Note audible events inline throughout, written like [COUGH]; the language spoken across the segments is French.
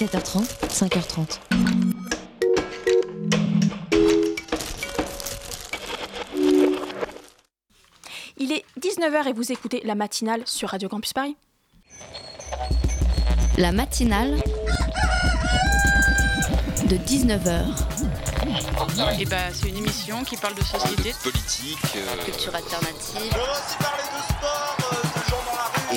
7h30, 5h30. Il est 19h et vous écoutez la matinale sur Radio Campus Paris. La matinale de 19h. Et bah, c'est une émission qui parle de société, politique, euh, Culture alternative.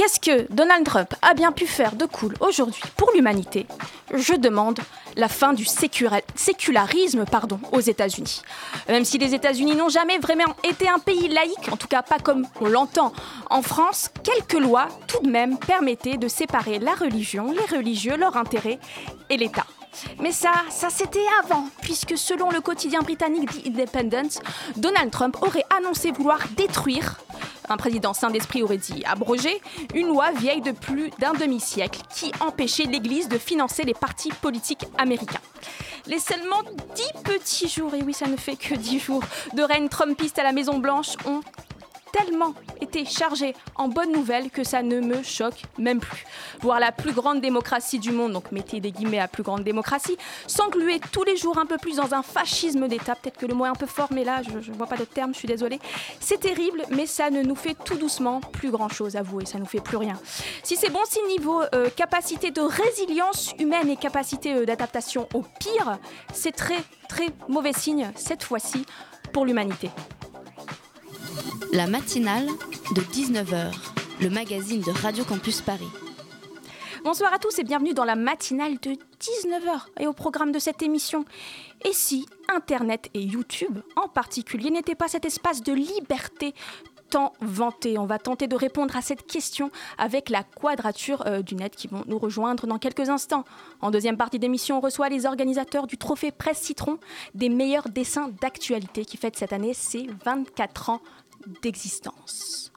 qu'est-ce que Donald Trump a bien pu faire de cool aujourd'hui pour l'humanité? Je demande la fin du sécularisme aux États-Unis. Même si les États-Unis n'ont jamais vraiment été un pays laïque, en tout cas pas comme on l'entend en France, quelques lois tout de même permettaient de séparer la religion, les religieux, leurs intérêts et l'État. Mais ça, ça c'était avant, puisque selon le quotidien britannique The Independent, Donald Trump aurait annoncé vouloir détruire un président saint d'esprit aurait dit abroger une loi vieille de plus d'un demi-siècle qui empêchait l'Église de financer les partis politiques américains. Les seulement dix petits jours, et oui ça ne fait que dix jours, de règne trumpiste à la Maison-Blanche ont tellement été chargés en bonnes nouvelles que ça ne me choque même plus. Voir la plus grande démocratie du monde, donc mettez des guillemets à plus grande démocratie, s'engluer tous les jours un peu plus dans un fascisme d'État, peut-être que le mot est un peu fort, mais là je ne vois pas d'autre terme, je suis désolée. C'est terrible, mais ça ne nous fait tout doucement plus grand-chose, avouez, ça nous fait plus rien. Si c'est bon signe niveau euh, capacité de résilience humaine et capacité euh, d'adaptation au pire, c'est très très mauvais signe cette fois-ci pour l'humanité. La matinale de 19h, le magazine de Radio Campus Paris. Bonsoir à tous et bienvenue dans la matinale de 19h et au programme de cette émission. Et si Internet et YouTube en particulier n'étaient pas cet espace de liberté tant vanté? On va tenter de répondre à cette question avec la quadrature euh, du net qui vont nous rejoindre dans quelques instants. En deuxième partie d'émission, on reçoit les organisateurs du trophée Presse Citron des meilleurs dessins d'actualité qui fête cette année ses 24 ans d'existence.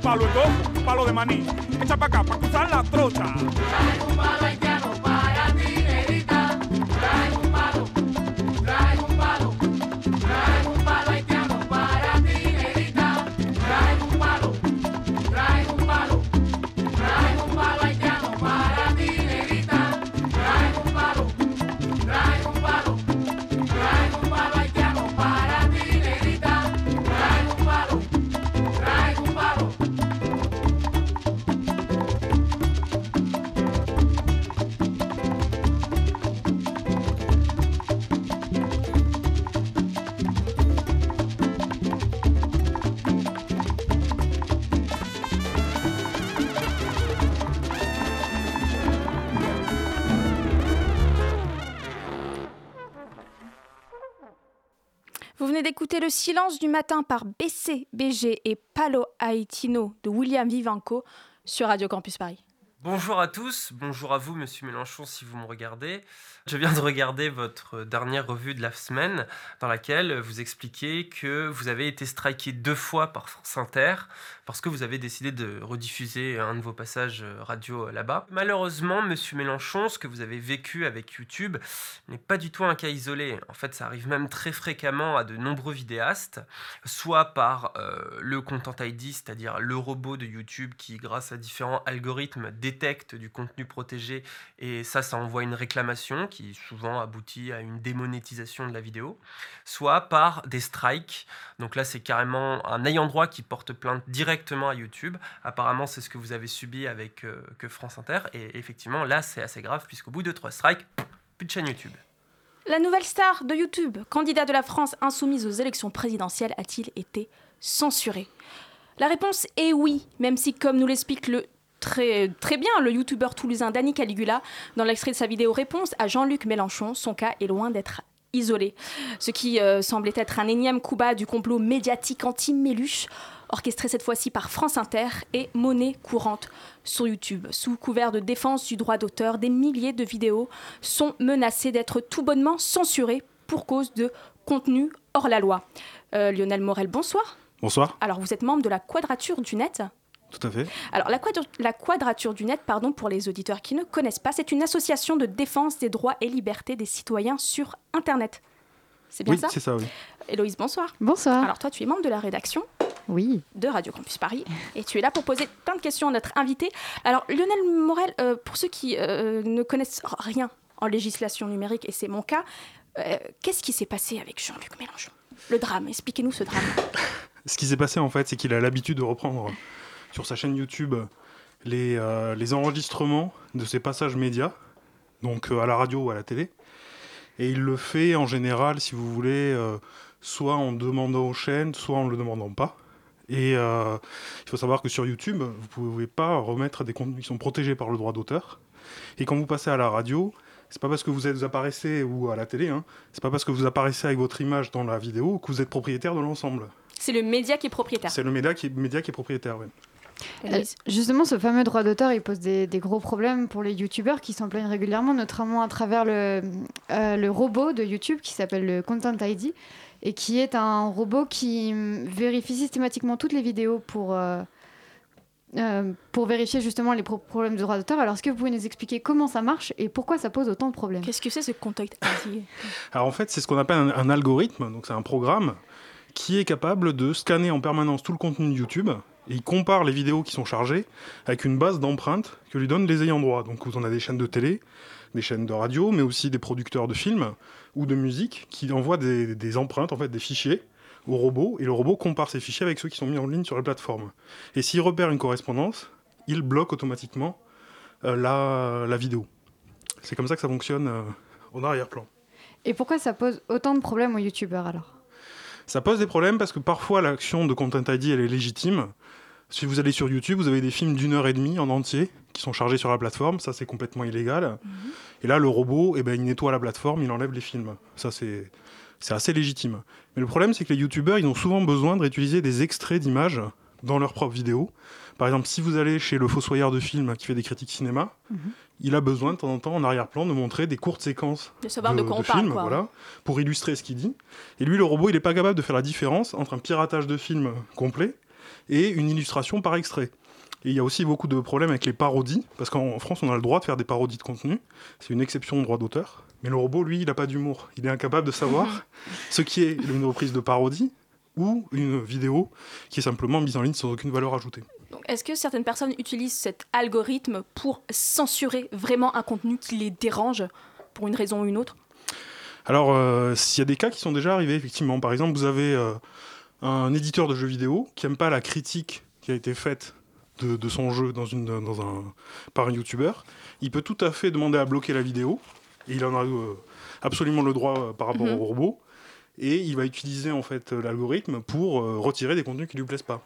Mayarín, palo el palo de maní. Echa pa' acá, pa' d'écouter Le silence du matin par BC, BG et Palo Haitino de William Vivanco sur Radio Campus Paris. Bonjour à tous, bonjour à vous, monsieur Mélenchon, si vous me regardez. Je viens de regarder votre dernière revue de la semaine, dans laquelle vous expliquez que vous avez été striké deux fois par France Inter, parce que vous avez décidé de rediffuser un de vos passages radio là-bas. Malheureusement, monsieur Mélenchon, ce que vous avez vécu avec YouTube n'est pas du tout un cas isolé. En fait, ça arrive même très fréquemment à de nombreux vidéastes, soit par euh, le Content ID, c'est-à-dire le robot de YouTube qui, grâce à différents algorithmes, détecte du contenu protégé et ça, ça envoie une réclamation qui souvent aboutit à une démonétisation de la vidéo, soit par des strikes. Donc là, c'est carrément un ayant droit qui porte plainte directement à YouTube. Apparemment, c'est ce que vous avez subi avec euh, que France Inter. Et effectivement, là, c'est assez grave puisqu'au bout de trois strikes, plus de chaîne YouTube. La nouvelle star de YouTube, candidat de la France insoumise aux élections présidentielles, a-t-il été censuré La réponse est oui, même si, comme nous l'explique le très, très bien le youtubeur toulousain Danny Caligula, dans l'extrait de sa vidéo réponse à Jean-Luc Mélenchon, son cas est loin d'être isolé. Ce qui euh, semblait être un énième coup bas du complot médiatique anti-Méluche, orchestré cette fois-ci par France Inter et monnaie courante sur YouTube. Sous couvert de défense du droit d'auteur, des milliers de vidéos sont menacées d'être tout bonnement censurées pour cause de contenu hors la loi. Euh, Lionel Morel, bonsoir. Bonsoir, Alors, vous êtes membre de la Quadrature du Net. Tout à fait. Alors, la, quadra- la Quadrature du Net, pardon, pour les auditeurs qui ne connaissent pas, c'est une association de défense des droits et libertés des citoyens sur Internet. C'est bien Oui, ça? c'est ça, oui. Héloïse, bonsoir. Bonsoir. Alors, toi, tu es membre de la rédaction oui. de Radio Campus Paris et tu es là pour poser plein de questions à notre invité. Alors, Lionel Morel, euh, pour ceux qui euh, ne connaissent rien en législation numérique, et c'est mon cas, euh, qu'est-ce qui s'est passé avec Jean-Luc Mélenchon? Le drame, expliquez-nous ce drame. [LAUGHS] Ce qui s'est passé, en fait, c'est qu'il a l'habitude de reprendre sur sa chaîne YouTube les, euh, les enregistrements de ses passages médias, donc euh, à la radio ou à la télé. Et il le fait en général, si vous voulez, euh, soit en demandant aux chaînes, soit en ne le demandant pas. Et il faut savoir que sur YouTube, vous ne pouvez pas remettre des contenus qui sont protégés par le droit d'auteur. Et quand vous passez à la radio, c'est pas parce que vous, êtes, vous apparaissez ou à la télé, hein, c'est pas parce que vous apparaissez avec votre image dans la vidéo que vous êtes propriétaire de l'ensemble. C'est le média qui est propriétaire. C'est le média qui, média qui est propriétaire, ouais. Euh, justement, ce fameux droit d'auteur, il pose des, des gros problèmes pour les youtubeurs qui s'en plaignent régulièrement, notamment à travers le, euh, le robot de YouTube qui s'appelle le Content ID et qui est un robot qui vérifie systématiquement toutes les vidéos pour, euh, euh, pour vérifier justement les pro- problèmes de droit d'auteur. Alors, est-ce que vous pouvez nous expliquer comment ça marche et pourquoi ça pose autant de problèmes? Qu'est-ce que c'est ce contact ID Alors en fait, c'est ce qu'on appelle un, un algorithme, donc c'est un programme qui est capable de scanner en permanence tout le contenu de YouTube et il compare les vidéos qui sont chargées avec une base d'empreintes que lui donnent les ayants droit. Donc en avez des chaînes de télé, des chaînes de radio, mais aussi des producteurs de films ou de musique qui envoient des, empreintes, en fait des fichiers au robot et le robot compare ces fichiers avec ceux qui sont mis en ligne sur les plateformes. Et s'il repère une correspondance, il bloque automatiquement euh, la, la vidéo. C'est comme ça que ça fonctionne euh, en arrière-plan. Et pourquoi ça pose autant de problèmes aux youtubeurs alors? Ça pose des problèmes parce que parfois l'action de Content ID elle est légitime. Si vous allez sur YouTube, vous avez des films d'une heure et demie en entier qui sont chargés sur la plateforme, ça c'est complètement illégal. Et là, le robot, eh ben, il nettoie la plateforme, il enlève les films. Ça c'est c'est assez légitime. Mais le problème, c'est que les youtubeurs, ils ont souvent besoin de réutiliser des extraits d'images dans leurs propres vidéos. Par exemple, si vous allez chez le fossoyeur de films qui fait des critiques cinéma, Mhm. Il a besoin de temps en temps en arrière-plan de montrer des courtes séquences De savoir de quoi on parle, films, quoi. voilà, pour illustrer ce qu'il dit. Et lui, le robot, il n'est pas capable de faire la différence entre un piratage de film complet et une illustration par extrait. Et il y a aussi beaucoup de problèmes avec les parodies, parce qu'en France, on a le droit de faire des parodies de contenu. C'est une exception au droit d'auteur. Mais le robot, lui, il n'a pas d'humour. Il est incapable de savoir [LAUGHS] ce qui est une reprise de parodie ou une vidéo qui est simplement mise en ligne sans aucune valeur ajoutée. Est-ce que certaines personnes utilisent cet algorithme pour censurer vraiment un contenu qui les dérange pour une raison ou une autre? Alors, euh, s'il y a des cas qui sont déjà arrivés, effectivement. Par exemple, vous avez euh, un éditeur de jeux vidéo qui n'aime pas la critique qui a été faite de, de son jeu dans une, dans un, par un youtubeur. Il peut tout à fait demander à bloquer la vidéo. Et il en a euh, absolument le droit euh, par rapport Mhm. au robot. Et il va utiliser en fait l'algorithme pour retirer des contenus qui lui plaisent pas.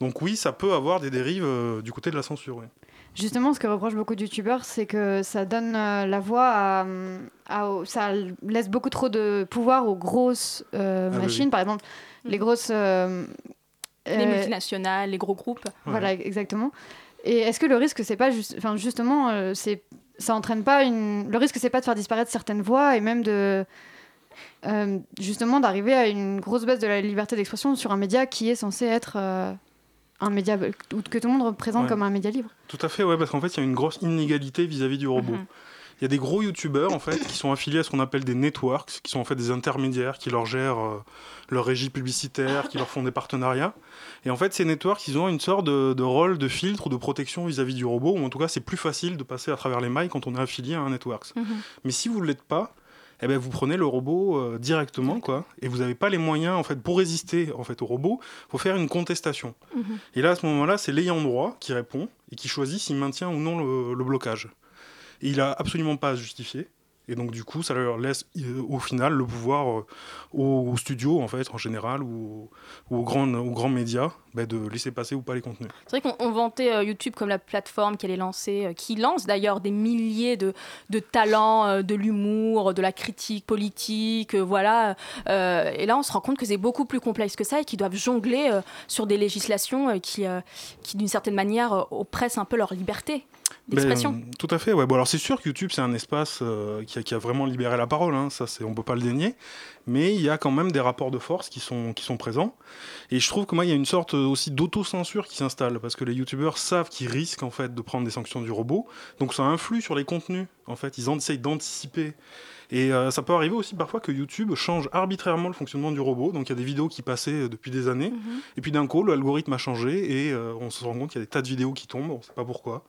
Donc oui, ça peut avoir des dérives euh, du côté de la censure. oui. Justement, ce que reprochent beaucoup de youtubeurs, c'est que ça donne euh, la voix à, Ça laisse beaucoup trop de pouvoir aux grosses euh, Ah machines. oui. Par exemple, les grosses. euh, Les euh, multinationales, les gros groupes. Voilà, exactement. Et est-ce que le risque, c'est pas juste. Enfin, justement, euh, c'est. Ça entraîne pas une. Le risque, c'est pas de faire disparaître certaines voix et même de. euh, justement, d'arriver à une grosse baisse de la liberté d'expression sur un média qui est censé être euh, un média ou que tout le monde représente Ouais. comme un média libre. Tout à fait, ouais, parce qu'en fait, il y a une grosse inégalité vis-à-vis du robot. Mhm. Il y a des gros youtubeurs en fait qui sont affiliés à ce qu'on appelle des networks, qui sont en fait des intermédiaires qui leur gèrent euh, leur régie publicitaire, qui leur font des partenariats. Et en fait, ces networks, ils ont une sorte de, de rôle de filtre ou de protection vis-à-vis du robot, ou en tout cas, c'est plus facile de passer à travers les mailles quand on est affilié à un network. Mhm. Mais si vous ne l'êtes pas, eh ben, vous prenez le robot euh, directement, quoi, et vous n'avez pas les moyens, en fait, pour résister en fait, au robot, faut faire une contestation. Mhm. Et là, à ce moment-là, c'est l'ayant droit qui répond et qui choisit s'il maintient ou non le, le blocage. Et il a absolument pas à se justifier. Et donc, du coup, ça leur laisse euh, au final le pouvoir euh, aux, studios, en fait, en général, ou, aux, grands, aux grands médias, bah, de laisser passer ou pas les contenus. C'est vrai qu'on on vantait euh, YouTube comme la plateforme qui allait lancer, euh, qui lance d'ailleurs des milliers de, talents, de l'humour, de la critique politique, voilà. Et là, on se rend compte que c'est beaucoup plus complexe que ça et qu'ils doivent jongler sur des législations qui, d'une certaine manière, oppressent un peu leur liberté d'expression. Ben, tout à fait, ouais. Bon, alors c'est sûr que YouTube, c'est un espace euh, qui, a, qui a vraiment libéré la parole, hein, ça, c'est, on peut pas le dénier. Mais il y a quand même des rapports de force qui sont, qui sont présents. Et je trouve que moi, il y a une sorte euh, aussi d'autocensure qui s'installe, parce que les YouTubeurs savent qu'ils risquent en fait de prendre des sanctions du robot. Donc ça influe sur les contenus, en fait. Ils en essayent d'anticiper. Et euh, ça peut arriver aussi parfois que YouTube change arbitrairement le fonctionnement du robot. Donc il y a des vidéos qui passaient depuis des années. Mhm. Et puis d'un coup, l'algorithme a changé et euh, on se rend compte qu'il y a des tas de vidéos qui tombent, on ne sait pas pourquoi.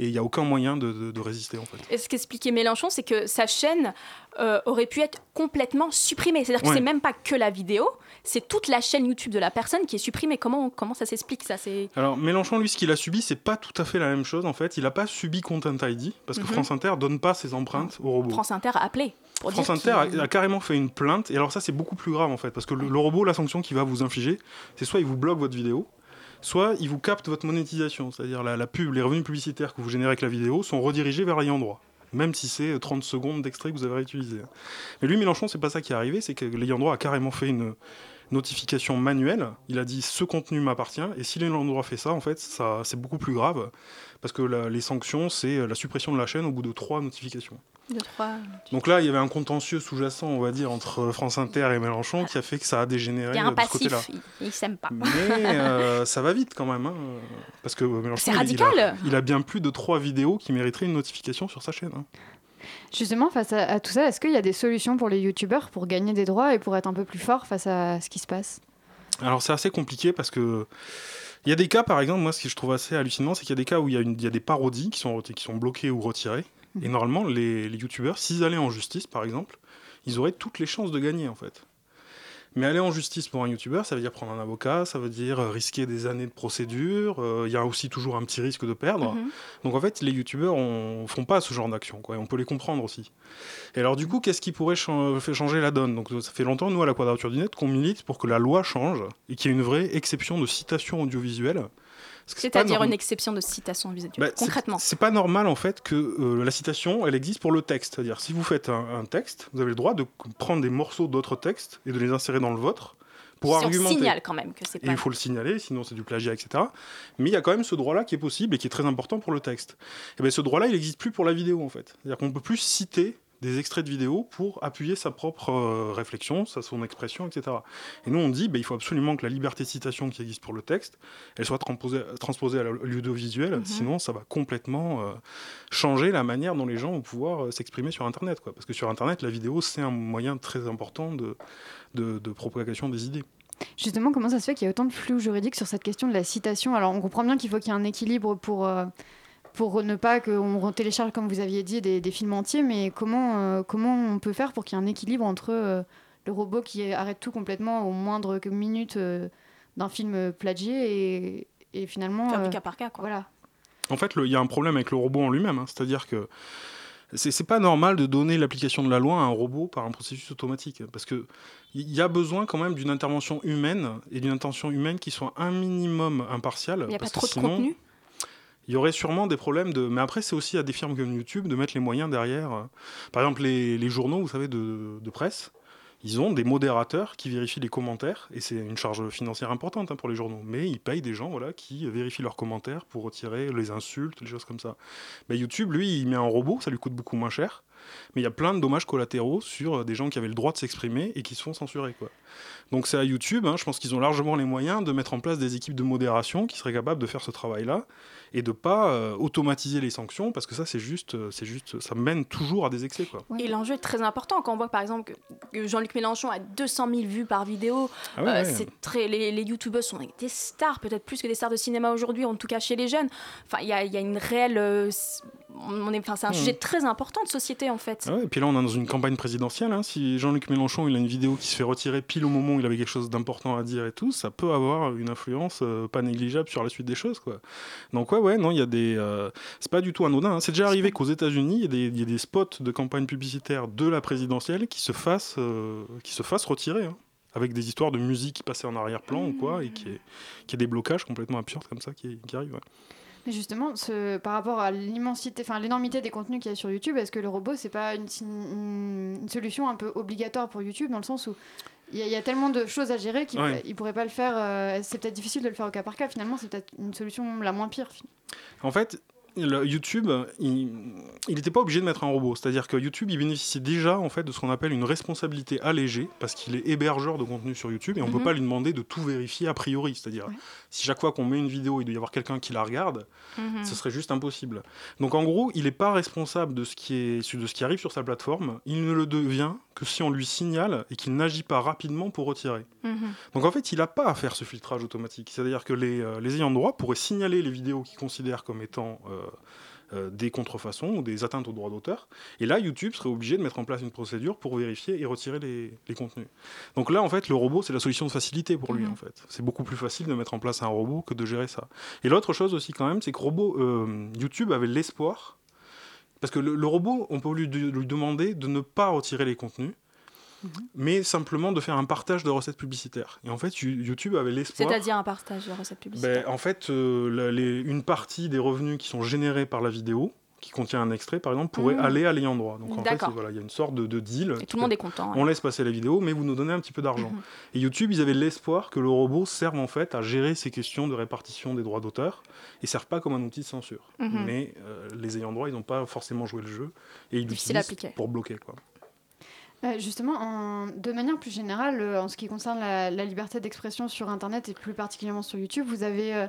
Et il n'y a aucun moyen de, de- de résister en fait. Et ce qu'expliquait Mélenchon, c'est que sa chaîne euh, aurait pu être complètement supprimée. C'est-à-dire que Ouais. c'est même pas que la vidéo, c'est toute la chaîne YouTube de la personne qui est supprimée. Comment, comment ça s'explique ça? C'est... Alors Mélenchon, lui, ce qu'il a subi, c'est pas tout à fait la même chose en fait. Il n'a pas subi Content ID parce que Mhm. France Inter donne pas ses empreintes aux robots. France Inter a appelé pour France Inter a carrément fait une plainte, et alors ça c'est beaucoup plus grave en fait, parce que le, le robot, la sanction qu'il va vous infliger, c'est soit il vous bloque votre vidéo, soit il vous capte votre monétisation, c'est-à-dire la, pub, les revenus publicitaires que vous générez avec la vidéo sont redirigés vers l'ayant droit. Même si c'est 30 secondes d'extrait que vous avez réutilisé. Mais lui, Mélenchon, c'est pas ça qui est arrivé, c'est que l'ayant droit a carrément fait une notification manuelle. Il a dit ce contenu m'appartient, et si l'ayant droit fait ça, en fait, ça, c'est beaucoup plus grave, parce que la- les sanctions, c'est la suppression de la chaîne au bout de trois notifications. Deux, trois. Donc là, il y avait un contentieux sous-jacent, on va dire, entre France Inter et Mélenchon qui a fait que ça a dégénéré Il y a euh, un de passif, il, il s'aime pas. Mais [LAUGHS] euh, ça va vite quand même, hein, euh, parce que Mélenchon, C'est il- radical. Il, a, il a bien plus de trois vidéos qui mériteraient une notification sur sa chaîne. hein. Justement, face à, à tout ça, est-ce qu'il y a des solutions pour les youtubeurs pour gagner des droits et pour être un peu plus fort face à ce qui se passe? Alors c'est assez compliqué parce que il y a des cas, par exemple, moi ce que je trouve assez hallucinant, c'est qu'il y a des cas où il y a, une- il y a des parodies qui sont, qui sont bloquées ou retirées. Et normalement, les, les youtubeurs, s'ils allaient en justice, par exemple, ils auraient toutes les chances de gagner en fait. Mais aller en justice pour un youtubeur, ça veut dire prendre un avocat, ça veut dire euh, risquer des années de procédure. euh, Il y a aussi toujours un petit risque de perdre. Mhm. Donc en fait, les youtubeurs ne font pas ce genre d'action, et on peut les comprendre aussi. Et alors du coup, qu'est-ce qui pourrait changer la donne? Donc ça fait longtemps, nous, à la Quadrature du Net, qu'on milite pour que la loi change et qu'il y ait une vraie exception de citation audiovisuelle. C'est-à-dire une exception de citation visuelle. bah, concrètement. C'est pas normal en fait que euh, la citation elle existe pour le texte. C'est-à-dire si vous faites un, un texte, vous avez le droit de prendre des morceaux d'autres textes et de les insérer dans le vôtre pour Si on argumenter. signale quand même que c'est Et il faut le signaler, sinon c'est du plagiat, etc. Mais il y a quand même ce droit-là qui est possible et qui est très important pour le texte. Et bien ce droit-là, il n'existe plus pour la vidéo en fait. C'est-à-dire qu'on ne peut plus citer des extraits de vidéo pour appuyer sa propre euh, réflexion, sa, son expression, etc. Et nous, on dit, ben, il faut absolument que la liberté de citation qui existe pour le texte, elle soit transposée, transposée à l'audiovisuel, Mhm. sinon ça va complètement euh, changer la manière dont les gens vont pouvoir euh, s'exprimer sur Internet. Quoi. Parce que sur Internet, la vidéo, c'est un moyen très important de, de, de propagation des idées. Justement, comment ça se fait qu'il y a autant de flou juridique sur cette question de la citation? Alors, on comprend bien qu'il faut qu'il y ait un équilibre pour, pour ne pas qu'on télécharge, comme vous aviez dit, des, des films entiers, mais comment, euh, comment on peut faire pour qu'il y ait un équilibre entre euh, le robot qui arrête tout complètement au moindre minute euh, d'un film plagié et, et finalement... Faire du cas par cas, quoi. Voilà. En fait, il y a un problème avec le robot en lui-même. hein. C'est-à-dire que c'est c'est pas normal de donner l'application de la loi à un robot par un processus automatique. Parce que il y a besoin quand même d'une intervention humaine et d'une intention humaine qui soit un minimum impartiale. Il n'y a pas que trop de contenu. Il y aurait sûrement des problèmes de. Mais après, c'est aussi à des firmes comme YouTube de mettre les moyens derrière. euh. Par exemple, les, les journaux, vous savez, de, de presse, ils ont des modérateurs qui vérifient les commentaires, et c'est une charge financière importante hein, pour les journaux. Mais ils payent des gens voilà, qui vérifient leurs commentaires pour retirer les insultes, les choses comme ça. Bah, YouTube, lui, il met un robot, ça lui coûte beaucoup moins cher. Mais il y a plein de dommages collatéraux sur des gens qui avaient le droit de s'exprimer et qui se font censurer. Quoi. Donc c'est à YouTube, hein, je pense qu'ils ont largement les moyens de mettre en place des équipes de modération qui seraient capables de faire ce travail-là et de pas euh, automatiser les sanctions parce que ça c'est juste, euh, c'est juste, ça mène toujours à des excès. Quoi. Et l'enjeu est très important quand on voit par exemple que- Jean-Luc Mélenchon a 200 000 vues par vidéo. Ah ouais, Euh, ouais. c'est très, les, les youtubeurs sont des stars, peut-être plus que des stars de cinéma aujourd'hui, en tout cas chez les jeunes. Enfin, il y a, il y a une réelle. S- on est, enfin, c'est un Mhm. sujet très important de société en fait. Ah ouais, et puis là, on est dans une campagne présidentielle. hein. Si Jean-Luc Mélenchon il a une vidéo qui se fait retirer pile au moment où il avait quelque chose d'important à dire et tout, ça peut avoir une influence euh, pas négligeable sur la suite des choses. Quoi. Donc, ouais, ouais, non, il y a des. euh, c'est pas du tout anodin. hein. C'est déjà arrivé qu'aux États-Unis, il y, y a des spots de campagne publicitaire de la présidentielle qui se fassent, euh, qui se fassent retirer. hein. Avec des histoires de musique qui passaient en arrière-plan ou quoi, et qui est, qui est des blocages complètement absurdes comme ça qui, qui arrivent. ouais. Mais justement, ce, par rapport à l'immensité, enfin l'énormité des contenus qu'il y a sur YouTube, est-ce que le robot, c'est pas une, solution un peu obligatoire pour YouTube dans le sens où il y, a- il y a tellement de choses à gérer qu'il Ouais. pourrait pas le faire. euh, c'est peut-être difficile de le faire au cas par cas. Finalement, c'est peut-être une solution la moins pire. En fait, le YouTube, il n'était pas obligé de mettre un robot. C'est-à-dire que YouTube, il bénéficie déjà en fait de ce qu'on appelle une responsabilité allégée, parce qu'il est hébergeur de contenu sur YouTube et on ne Mhm. peut pas lui demander de tout vérifier a priori. C'est-à-dire, si chaque fois qu'on met une vidéo, il doit y avoir quelqu'un qui la regarde, Mhm. ce serait juste impossible. Donc en gros, il n'est pas responsable de ce, qui est, de ce qui arrive sur sa plateforme, il ne le devient que si on lui signale et qu'il n'agit pas rapidement pour retirer. Mhm. Donc en fait, il n'a pas à faire ce filtrage automatique. C'est-à-dire que les, euh, les ayants droit pourraient signaler les vidéos qu'ils considèrent comme étant euh, euh, des contrefaçons ou des atteintes aux droits d'auteur. Et là, YouTube serait obligé de mettre en place une procédure pour vérifier et retirer les, les contenus. Donc là, en fait, le robot, c'est la solution de facilité pour lui. Mhm. En fait, c'est beaucoup plus facile de mettre en place un robot que de gérer ça. Et l'autre chose aussi quand même, c'est que robot, euh, YouTube avait l'espoir, parce que le, le robot, on peut lui, lui demander de ne pas retirer les contenus. Mais simplement de faire un partage de recettes publicitaires. Et en fait, You- YouTube avait l'espoir. C'est-à-dire un partage de recettes publicitaires. Ben, en fait, euh, la- les- une partie des revenus qui sont générés par la vidéo, qui contient un extrait par exemple, pourrait Mmh. aller à l'ayant droit. Donc en fait, voilà, il y a une sorte de, de deal. Et tout le monde est content. On laisse passer la vidéo, mais vous nous donnez un petit peu d'argent. Mhm. Et YouTube, ils avaient l'espoir que le robot serve en fait à gérer ces questions de répartition des droits d'auteur et servent pas comme un outil de censure. Mhm. Mais euh, les ayants droit, ils n'ont pas forcément joué le jeu et ils l'utilisent pour bloquer quoi. Euh, justement, en- de manière plus générale, euh, en ce qui concerne la, la liberté d'expression sur Internet et plus particulièrement sur YouTube, vous avez, euh,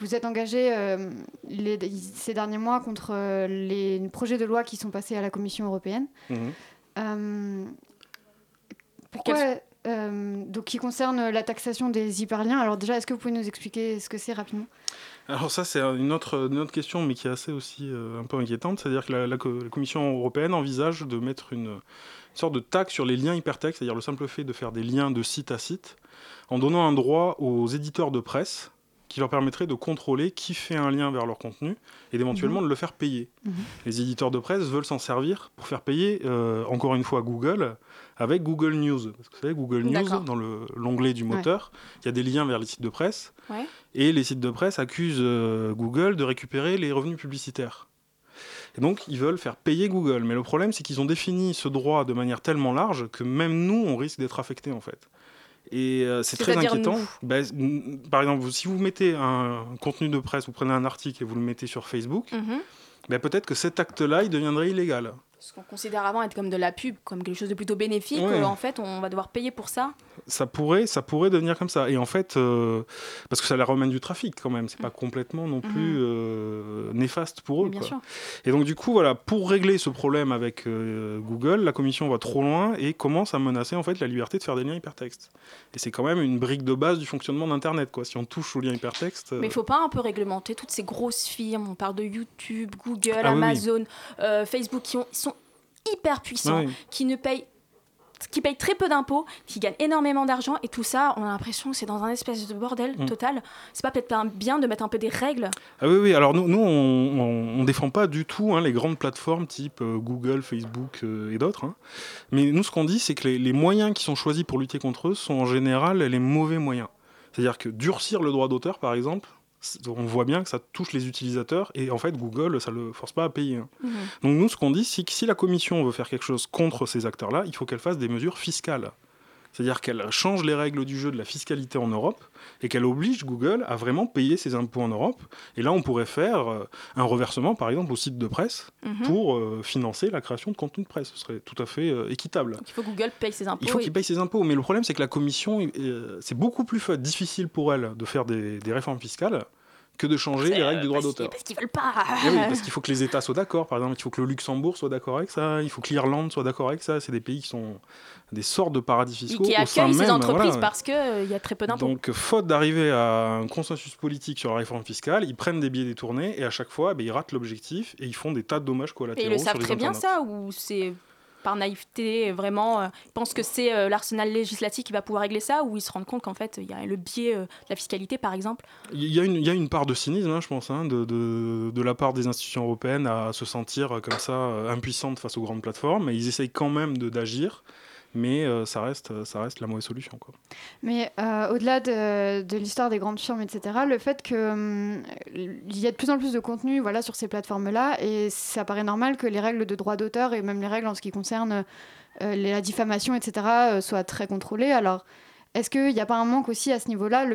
vous êtes engagé euh, les- ces derniers mois contre euh, les projets de loi qui sont passés à la Commission européenne. Mhm. Euh, pourquoi euh, donc qui concerne la taxation des hyperliens? Alors déjà, est-ce que vous pouvez nous expliquer ce que c'est rapidement? Alors ça, c'est une autre, une autre question, mais qui est assez aussi euh, un peu inquiétante. C'est-à-dire que la, la co- la Commission européenne envisage de mettre une, une sorte de taxe sur les liens hypertextes, c'est-à-dire le simple fait de faire des liens de site à site, en donnant un droit aux éditeurs de presse qui leur permettrait de contrôler qui fait un lien vers leur contenu et d'éventuellement de le faire payer. Mhm. Les éditeurs de presse veulent s'en servir pour faire payer, euh, encore une fois, Google avec Google News. Parce que vous savez, Google News, dans le- l'onglet du moteur, il y a des liens vers les sites de presse. Ouais. Et les sites de presse accusent euh, Google de récupérer les revenus publicitaires. Et donc, ils veulent faire payer Google. Mais le problème, c'est qu'ils ont défini ce droit de manière tellement large que même nous, on risque d'être affectés, en fait. Et euh, c'est très inquiétant. n- par exemple, si vous mettez un contenu de presse, vous prenez un article et vous le mettez sur Facebook, Mhm. ben, peut-être que cet acte-là, il deviendrait illégal. Ce qu'on considère avant être comme de la pub, comme quelque chose de plutôt bénéfique, Ouais. en fait, on va devoir payer pour ça. ça pourrait, ça pourrait devenir comme ça. Et en fait, euh, parce que ça leur ramène du trafic quand même, c'est pas complètement non plus euh, néfaste pour eux. Mm. Bien quoi. sûr. Et donc du coup, voilà, pour régler ce problème avec euh, Google, la commission va trop loin et commence à menacer en fait la liberté de faire des liens hypertextes. Et c'est quand même une brique de base du fonctionnement d'Internet, quoi. Si on touche aux liens hypertextes, Mais il faut pas un peu réglementer toutes ces grosses firmes, on parle de YouTube, Google, Ah oui, oui. Amazon, Facebook, qui ont- sont hyper puissants, Oui. qui ne payent qui payent très peu d'impôts, qui gagnent énormément d'argent, et tout ça, on a l'impression que c'est dans un espèce de bordel Mm. total. C'est pas peut-être pas bien de mettre un peu des règles Ah oui, oui, alors nous, nous on, on défend pas du tout hein, les grandes plateformes type euh, Google, Facebook euh, et d'autres. hein. Mais nous, ce qu'on dit, c'est que les, les moyens qui sont choisis pour lutter contre eux sont en général les mauvais moyens. C'est-à-dire que durcir le droit d'auteur, par exemple, on voit bien que ça touche les utilisateurs et en fait, Google, ça le force pas à payer. hein. Mhm. Donc nous, ce qu'on dit, c'est que si la commission veut faire quelque chose contre ces acteurs-là, il faut qu'elle fasse des mesures fiscales. C'est-à-dire qu'elle change les règles du jeu de la fiscalité en Europe et qu'elle oblige Google à vraiment payer ses impôts en Europe. Et là, on pourrait faire euh, un reversement, par exemple, au site de presse Mhm. pour euh, financer la création de contenu de presse. Ce serait tout à fait euh, équitable. Il faut que Google paye ses impôts. Il faut et- qu'il paye ses impôts. Mais le problème, c'est que la commission, c'est beaucoup plus difficile pour elle de faire des, des réformes fiscales que de changer les règles du droit d'auteur. Parce qu'ils veulent pas. Eh oui, parce qu'il faut que les États soient d'accord. Par exemple, il faut que le Luxembourg soit d'accord avec ça. Il faut que l'Irlande soit d'accord avec ça. C'est des pays qui sont des sortes de paradis Et fiscaux qui accueillent ces entreprises voilà. parce qu'il il y a très peu d'impôts. Donc, faute d'arriver à un consensus politique sur la réforme fiscale, ils prennent des billets détournés et à chaque fois, eh ben, ils ratent l'objectif et ils font des tas de dommages Et collatéraux. ils le sur savent les très bien ça, ou c'est par naïveté, vraiment, euh, pensent que c'est euh, l'arsenal législatif qui va pouvoir régler ça, ou ils se rendent compte qu'en fait, il y a le biais euh, de la fiscalité, par exemple? Il y, a une, part de cynisme, hein, je pense, hein, de, de, la part des institutions européennes à se sentir euh, comme ça impuissantes face aux grandes plateformes. Et ils essayent quand même d'agir, mais euh, ça, reste, ça reste la mauvaise solution. Quoi. Mais euh, au-delà de, de l'histoire des grandes firmes, etc., le fait qu'il y a de plus en plus de contenu voilà, sur ces plateformes-là, et ça paraît normal que les règles de droit d'auteur et même les règles en ce qui concerne euh, les- la diffamation, etc., euh, soient très contrôlées. Alors, est-ce qu'il n'y a pas un manque aussi à ce niveau-là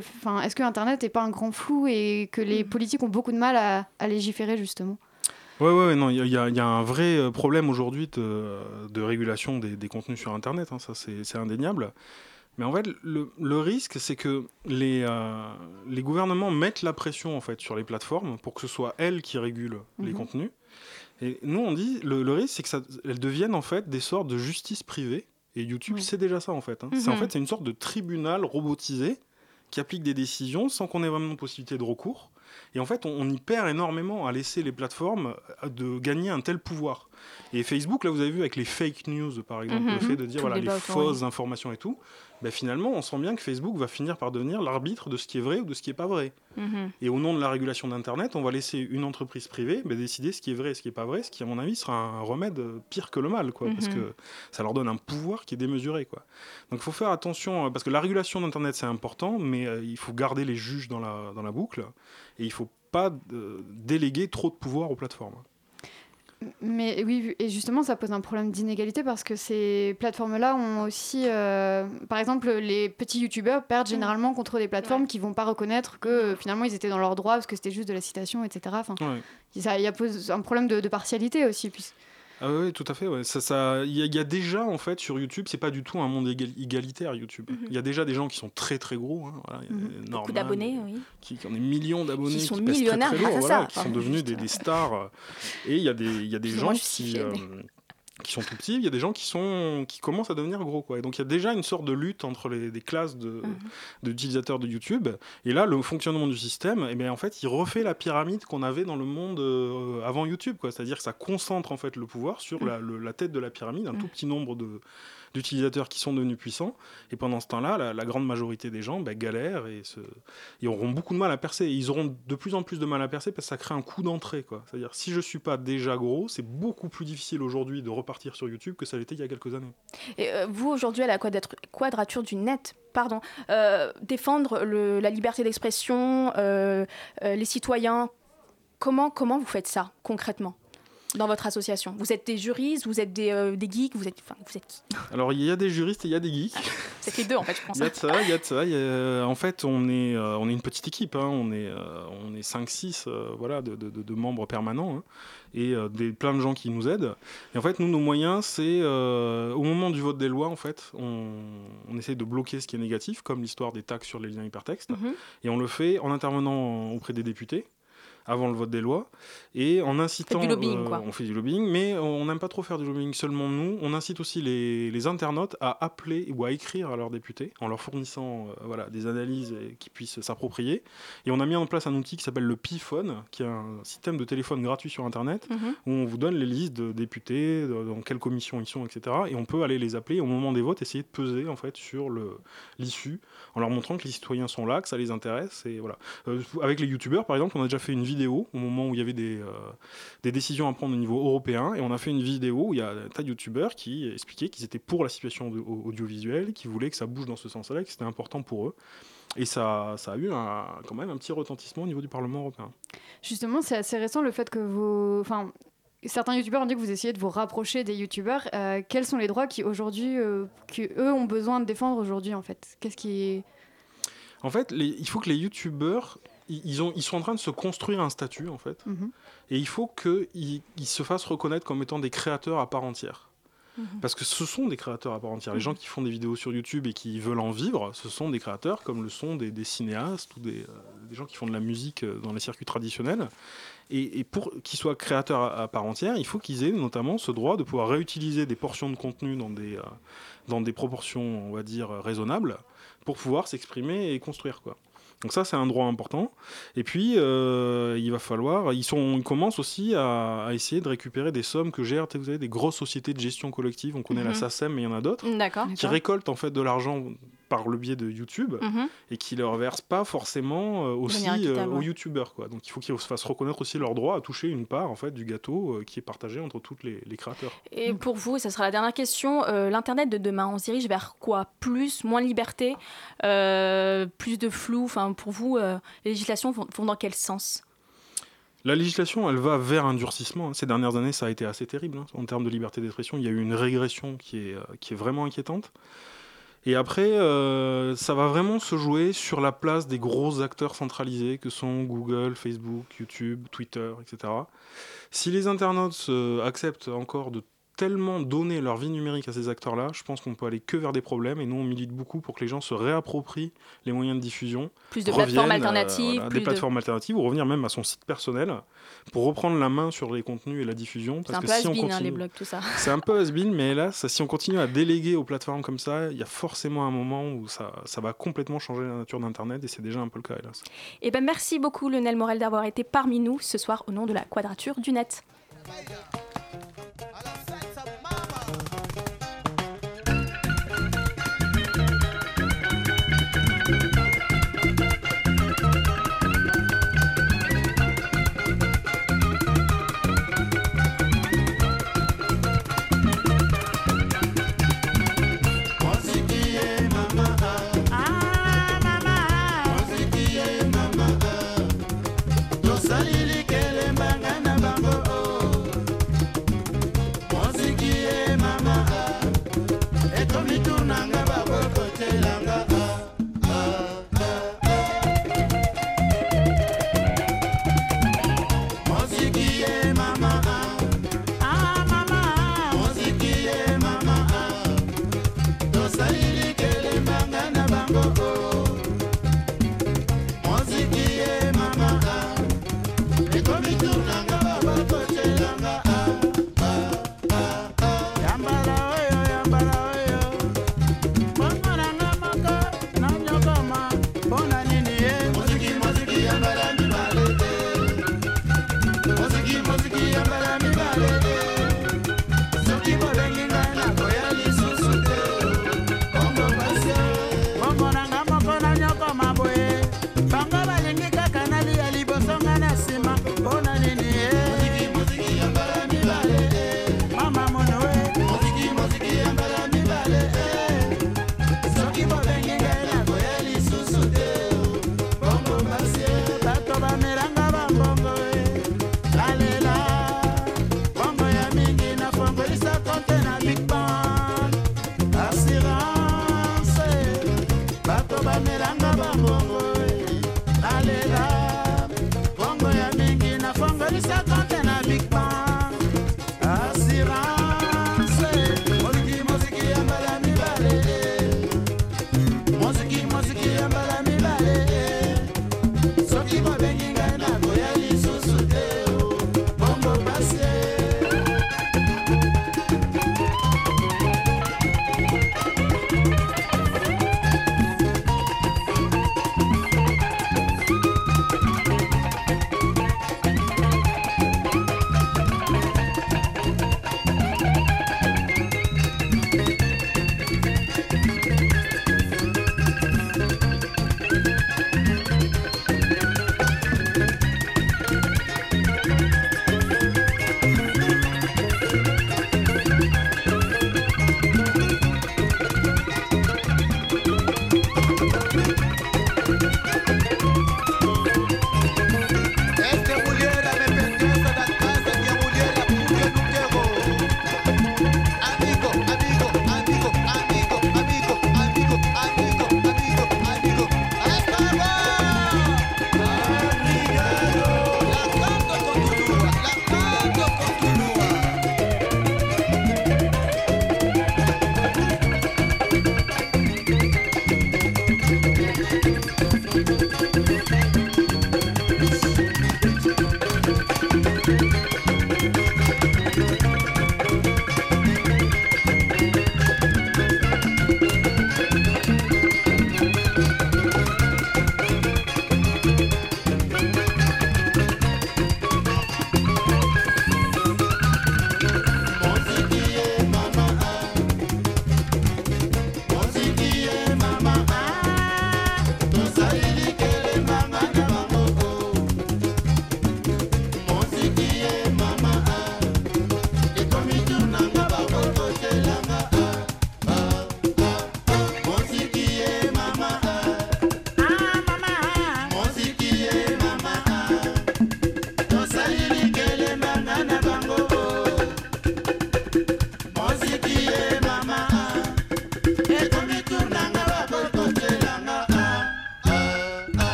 Est-ce que Internet n'est pas un grand flou et que les politiques ont beaucoup de mal à, à légiférer, justement? Ouais, ouais, non, il y, a- y y un vrai euh, problème aujourd'hui de, de régulation des, des contenus sur Internet, hein, ça c'est indéniable. Mais en fait, le, le risque, c'est que les, euh, les gouvernements mettent la pression en fait sur les plateformes pour que ce soit elles qui régulent les Mhm. contenus. Et nous, on dit, le, le risque, c'est qu'elles deviennent en fait des sortes de justice privée Et YouTube, Oui. c'est déjà ça en fait. hein. C'est en Mhm. fait c'est une sorte de tribunal robotisé qui applique des décisions sans qu'on ait vraiment possibilité de recours. Et en fait, on, on y perd énormément à laisser les plateformes euh, de gagner un tel pouvoir. Et Facebook, là, vous avez vu avec les fake news, par exemple, Mhm. le fait de dire voilà, le les fausses informations et tout, ben, finalement, on sent bien que Facebook va finir par devenir l'arbitre de ce qui est vrai ou de ce qui n'est pas vrai. Mhm. Et au nom de la régulation d'Internet, on va laisser une entreprise privée ben, décider ce qui est vrai et ce qui n'est pas vrai, ce qui, à mon avis, sera un remède euh, pire que le mal, quoi, parce Mhm. que ça leur donne un pouvoir qui est démesuré. Quoi. Donc il faut faire attention, euh, parce que la régulation d'Internet, c'est important, mais euh, il faut garder les juges dans la, dans la boucle, et il ne faut pas euh, déléguer trop de pouvoir aux plateformes. Mais oui, et justement, ça pose un problème d'inégalité parce que ces plateformes-là ont aussi, euh, par exemple, les petits youtubeurs perdent généralement contre des plateformes qui vont pas reconnaître que euh, finalement ils étaient dans leurs droits parce que c'était juste de la citation, etc. Enfin, Ouais. ça, il y a pose un problème de, de partialité aussi. Puis... Ah oui, tout à fait. ouais. Ça, ça, il y, a- il y a déjà en fait sur YouTube, c'est pas du tout un monde égal- égalitaire YouTube. Il y a déjà des gens qui sont très très gros. hein, voilà. Il y a Mhm. Norman, Beaucoup d'abonnés, oui. qui, qui ont des millions d'abonnés, Qui sont très, millionnaires très lourd, [LAUGHS] voilà, ça. qui sont devenus juste, des, des stars. Et il y a des, y a des gens qui, euh, qui sont tout petits, il y a des gens qui, sont, qui commencent à devenir gros. Quoi. Et donc il y a déjà une sorte de lutte entre les, des classes de- Mhm. d'utilisateurs de, YouTube. Et là, le fonctionnement du système, eh bien, en fait, il refait la pyramide qu'on avait dans le monde euh, avant YouTube. C'est-à-dire que ça concentre en fait, le pouvoir sur la, le- la tête de la pyramide, un tout petit nombre de d'utilisateurs qui sont devenus puissants et pendant ce temps-là la, la grande majorité des gens bah, galèrent et, se, et auront beaucoup de mal à percer et ils auront de plus en plus de mal à percer parce que ça crée un coup d'entrée c'est-à-dire si je suis pas déjà gros c'est beaucoup plus difficile aujourd'hui de repartir sur YouTube que ça l'était il y a quelques années. Et euh, vous, aujourd'hui, à la quadrat- quadrature du net, pardon, euh, défendre la liberté d'expression, euh, euh, les citoyens, comment, comment vous faites ça concrètement? Dans votre association Vous êtes des juristes, vous êtes des, euh, des geeks, vous êtes, enfin, vous êtes qui? Alors il y a des juristes et il y a des geeks Vous êtes les deux, en fait, je pense. Il y a de ça, il y a de ça. y a- En fait, on est, euh, on est une petite équipe. hein. On est, euh, on est 5-6 euh, voilà, de, de- de- de membres permanents hein. et euh, des, plein de gens qui nous aident. Et en fait, nous, nos moyens, c'est euh, au moment du vote des lois, en fait, on, on essaie de bloquer ce qui est négatif, comme l'histoire des taxes sur les liens hypertextes. Mhm. Et on le fait en intervenant auprès des députés avant le vote des lois et en incitant du lobbying, euh, quoi. on fait du lobbying mais on n'aime pas trop faire du lobbying seulement nous on incite aussi les, les internautes à appeler ou à écrire à leurs députés en leur fournissant euh, voilà des analyses et qui puissent s'approprier et on a mis en place un outil qui s'appelle le P-Phone qui est un système de téléphone gratuit sur internet Mhm. où on vous donne les listes de députés, de- dans quelle commission ils sont, etc. Et on peut aller les appeler au moment des votes, essayer de peser en fait sur l'issue, en leur montrant que les citoyens sont là, que ça les intéresse. Et voilà. Euh, avec les youtubeurs, par exemple, on a déjà fait une vidéo au moment où il y avait des, euh, des décisions à prendre au niveau européen, et on a fait une vidéo où il y a un tas de youtubeurs qui expliquaient qu'ils étaient pour la situation audio- audiovisuelle, qui voulaient que ça bouge dans ce sens-là, que c'était important pour eux. Et ça, ça a eu un- quand même un petit retentissement au niveau du Parlement européen. Justement, c'est assez récent le fait que vous. Enfin, certains youtubeurs ont dit que vous essayez de vous rapprocher des youtubeurs. Euh, quels sont les droits qui aujourd'hui, euh, que eux ont besoin de défendre aujourd'hui en fait? Qu'est-ce qui En fait, les- il faut que les youtubeurs, ils, ils ont, ils sont en train de se construire un statut, en fait. Mhm. Et il faut qu'ils ils se fassent reconnaître comme étant des créateurs à part entière. Mhm. Parce que ce sont des créateurs à part entière. Les gens qui font des vidéos sur YouTube et qui veulent en vivre, ce sont des créateurs comme le sont des, des cinéastes ou des, euh, des gens qui font de la musique euh, dans les circuits traditionnels. Et, et pour qu'ils soient créateurs à, à part entière, il faut qu'ils aient notamment ce droit de pouvoir réutiliser des portions de contenu dans des, euh, dans des proportions, on va dire, raisonnables, pour pouvoir s'exprimer et construire. Quoi. Donc ça, c'est un droit important. Et puis, euh, il va falloir... Ils, sont, ils commencent aussi à, à essayer de récupérer des sommes que gèrent, vous savez, des grosses sociétés de gestion collective. On connaît la Mhm. SACEM, mais il y en a d'autres. D'accord. Qui récoltent en fait de l'argent par le biais de YouTube Mhm. et qui leur versent pas forcément euh, aussi euh, aux youtubeurs quoi. Donc il faut qu'ils se fassent reconnaître aussi leur droit à toucher une part en fait du gâteau euh, qui est partagé entre tous les, les créateurs. Et pour vous, et ça sera la dernière question, euh, l'Internet de demain, on se dirige vers quoi? Plus, moins de liberté, euh, plus de flou? Enfin, pour vous, euh, les législations vont, vont dans quel sens? La législation, elle va vers un durcissement. hein. Ces dernières années, ça a été assez terrible. hein. En termes de liberté d'expression, il y a eu une régression qui est, qui est vraiment inquiétante. Et après, euh, ça va vraiment se jouer sur la place des gros acteurs centralisés que sont Google, Facebook, YouTube, Twitter, etc. Si les internautes euh, acceptent encore de tellement donné leur vie numérique à ces acteurs-là, je pense qu'on peut aller que vers des problèmes. Et nous, on milite beaucoup pour que les gens se réapproprient les moyens de diffusion. Plus de plateformes euh, alternatives, voilà, plus des de- plateformes alternatives, ou revenir même à son site personnel pour reprendre la main sur les contenus et la diffusion. C'est un peu si on hein, les blogs, tout ça. [LAUGHS] C'est un peu has-been, mais hélas, si on continue à déléguer aux plateformes comme ça, il y a forcément un moment où ça, ça va complètement changer la nature d'Internet, et c'est déjà un peu le cas, hélas. Et ben merci beaucoup Lionel Morel d'avoir été parmi nous ce soir au nom de la Quadrature du Net.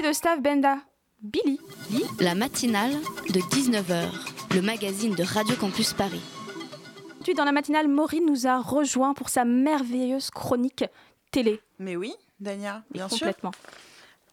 Moziki de Stav Benda. Billy. La matinale de 19h, le magazine de Radio Campus Paris. Puis dans la matinale, Maureen nous a rejoint pour sa merveilleuse chronique télé. Mais oui, Dania, bien sûr. Complètement.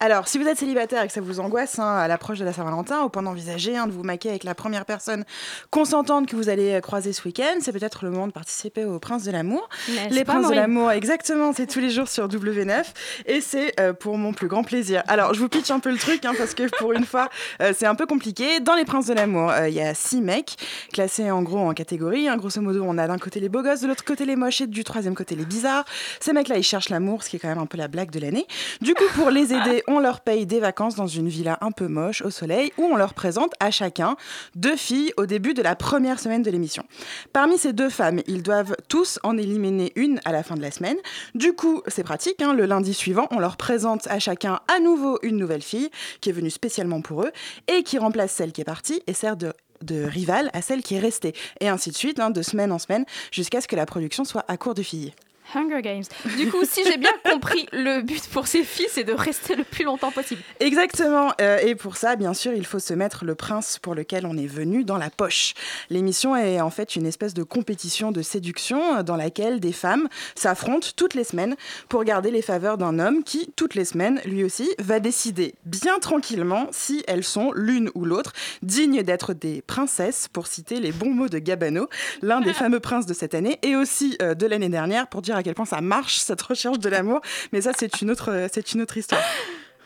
Alors, si vous êtes célibataire et que ça vous angoisse hein, à l'approche de la Saint-Valentin, au point d'envisager hein, de vous maquer avec la première personne consentante que vous allez euh, croiser ce week-end, c'est peut-être le moment de participer au Prince de l'amour. Les Princes de l'amour, exactement, c'est tous les jours sur W9 et c'est euh, pour mon plus grand plaisir. Alors, je vous pitch un peu le truc hein, parce que pour une fois, euh, c'est un peu compliqué. Dans les Princes de l'amour, euh, il y a six mecs classés en gros en catégories. hein. Grosso modo, on a d'un côté les beaux gosses, de l'autre côté les moches et du troisième côté les bizarres. Ces mecs-là, ils cherchent l'amour, ce qui est quand même un peu la blague de l'année. Du coup, pour les aider, on leur paye des vacances dans une villa un peu moche au soleil où on leur présente à chacun deux filles au début de la première semaine de l'émission. Parmi ces deux femmes, ils doivent tous en éliminer une à la fin de la semaine. Du coup, c'est pratique, hein, le lundi suivant, on leur présente à chacun à nouveau une nouvelle fille qui est venue spécialement pour eux et qui remplace celle qui est partie et sert de de rivale à celle qui est restée. Et ainsi de suite, hein, de semaine en semaine, jusqu'à ce que la production soit à court de filles. Hunger Games. Du coup, si j'ai bien [LAUGHS] compris, le but pour ces filles, c'est de rester le plus longtemps possible. Exactement. Euh, et pour ça, bien sûr, il faut se mettre le prince pour lequel on est venu dans la poche. L'émission est en fait une espèce de compétition de séduction euh, dans laquelle des femmes s'affrontent toutes les semaines pour garder les faveurs d'un homme qui, toutes les semaines, lui aussi, va décider bien tranquillement si elles sont l'une ou l'autre dignes d'être des princesses, pour citer les bons mots de Gabano, l'un des [LAUGHS] fameux princes de cette année, et aussi euh, de l'année dernière, pour dire à quel point ça marche, cette recherche de l'amour. Mais ça, c'est une autre, euh, c'est une autre histoire.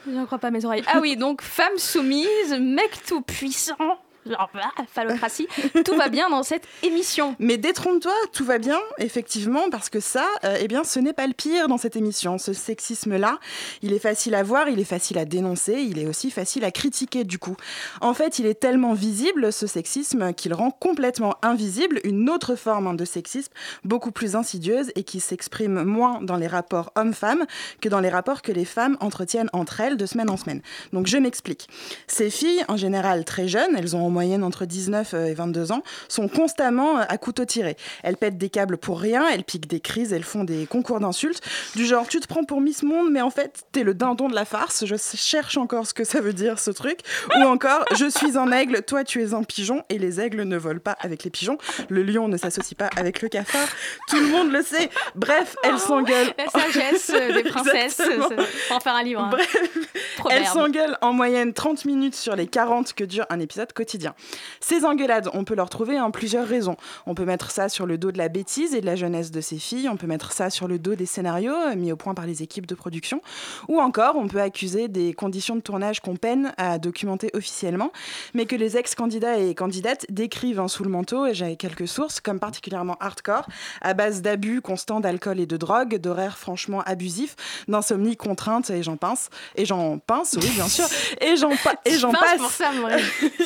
Je n'en crois pas mes oreilles. Ah oui, donc femme soumise, mec tout puissant. Genre, ah, phallocratie, tout va bien dans cette émission. Mais détrompe-toi, tout va bien, effectivement, parce que ça, euh, eh bien, ce n'est pas le pire dans cette émission. Ce sexisme-là, il est facile à voir, il est facile à dénoncer, il est aussi facile à critiquer, du coup. En fait, il est tellement visible, ce sexisme, qu'il rend complètement invisible une autre forme hein, de sexisme, beaucoup plus insidieuse et qui s'exprime moins dans les rapports hommes-femmes que dans les rapports que les femmes entretiennent entre elles de semaine en semaine. Donc, je m'explique. Ces filles, en général très jeunes, elles ont moyenne entre 19 et 22 ans, sont constamment euh, à couteau tiré. Elles pètent des câbles pour rien, elles piquent des crises, elles font des concours d'insultes, du genre tu te prends pour Miss Monde, mais en fait t'es le dindon de la farce, je cherche encore ce que ça veut dire ce truc, ou encore je suis un aigle, toi tu es un pigeon, et les aigles ne volent pas avec les pigeons, le lion ne s'associe pas avec le cafard, tout le monde le sait. Bref, elles s'engueulent. La sagesse [LAUGHS] euh, des princesses, c'est- faut en faire un livre. hein. Bref, elles s'engueulent en moyenne 30 minutes sur les 40 que dure un épisode quotidien. Ces engueulades, on peut leur trouver en plusieurs raisons. On peut mettre ça sur le dos de la bêtise et de la jeunesse de ces filles, on peut mettre ça sur le dos des scénarios euh, mis au point par les équipes de production, ou encore on peut accuser des conditions de tournage qu'on peine à documenter officiellement, mais que les ex-candidats et candidates décrivent en sous le manteau, et j'ai quelques sources, comme particulièrement hardcore, à base d'abus constants d'alcool et de drogue, d'horaires franchement abusifs, d'insomnie contrainte, et j'en pince, et j'en pince, oui bien sûr, et j'en pa- passe. pour ça, ton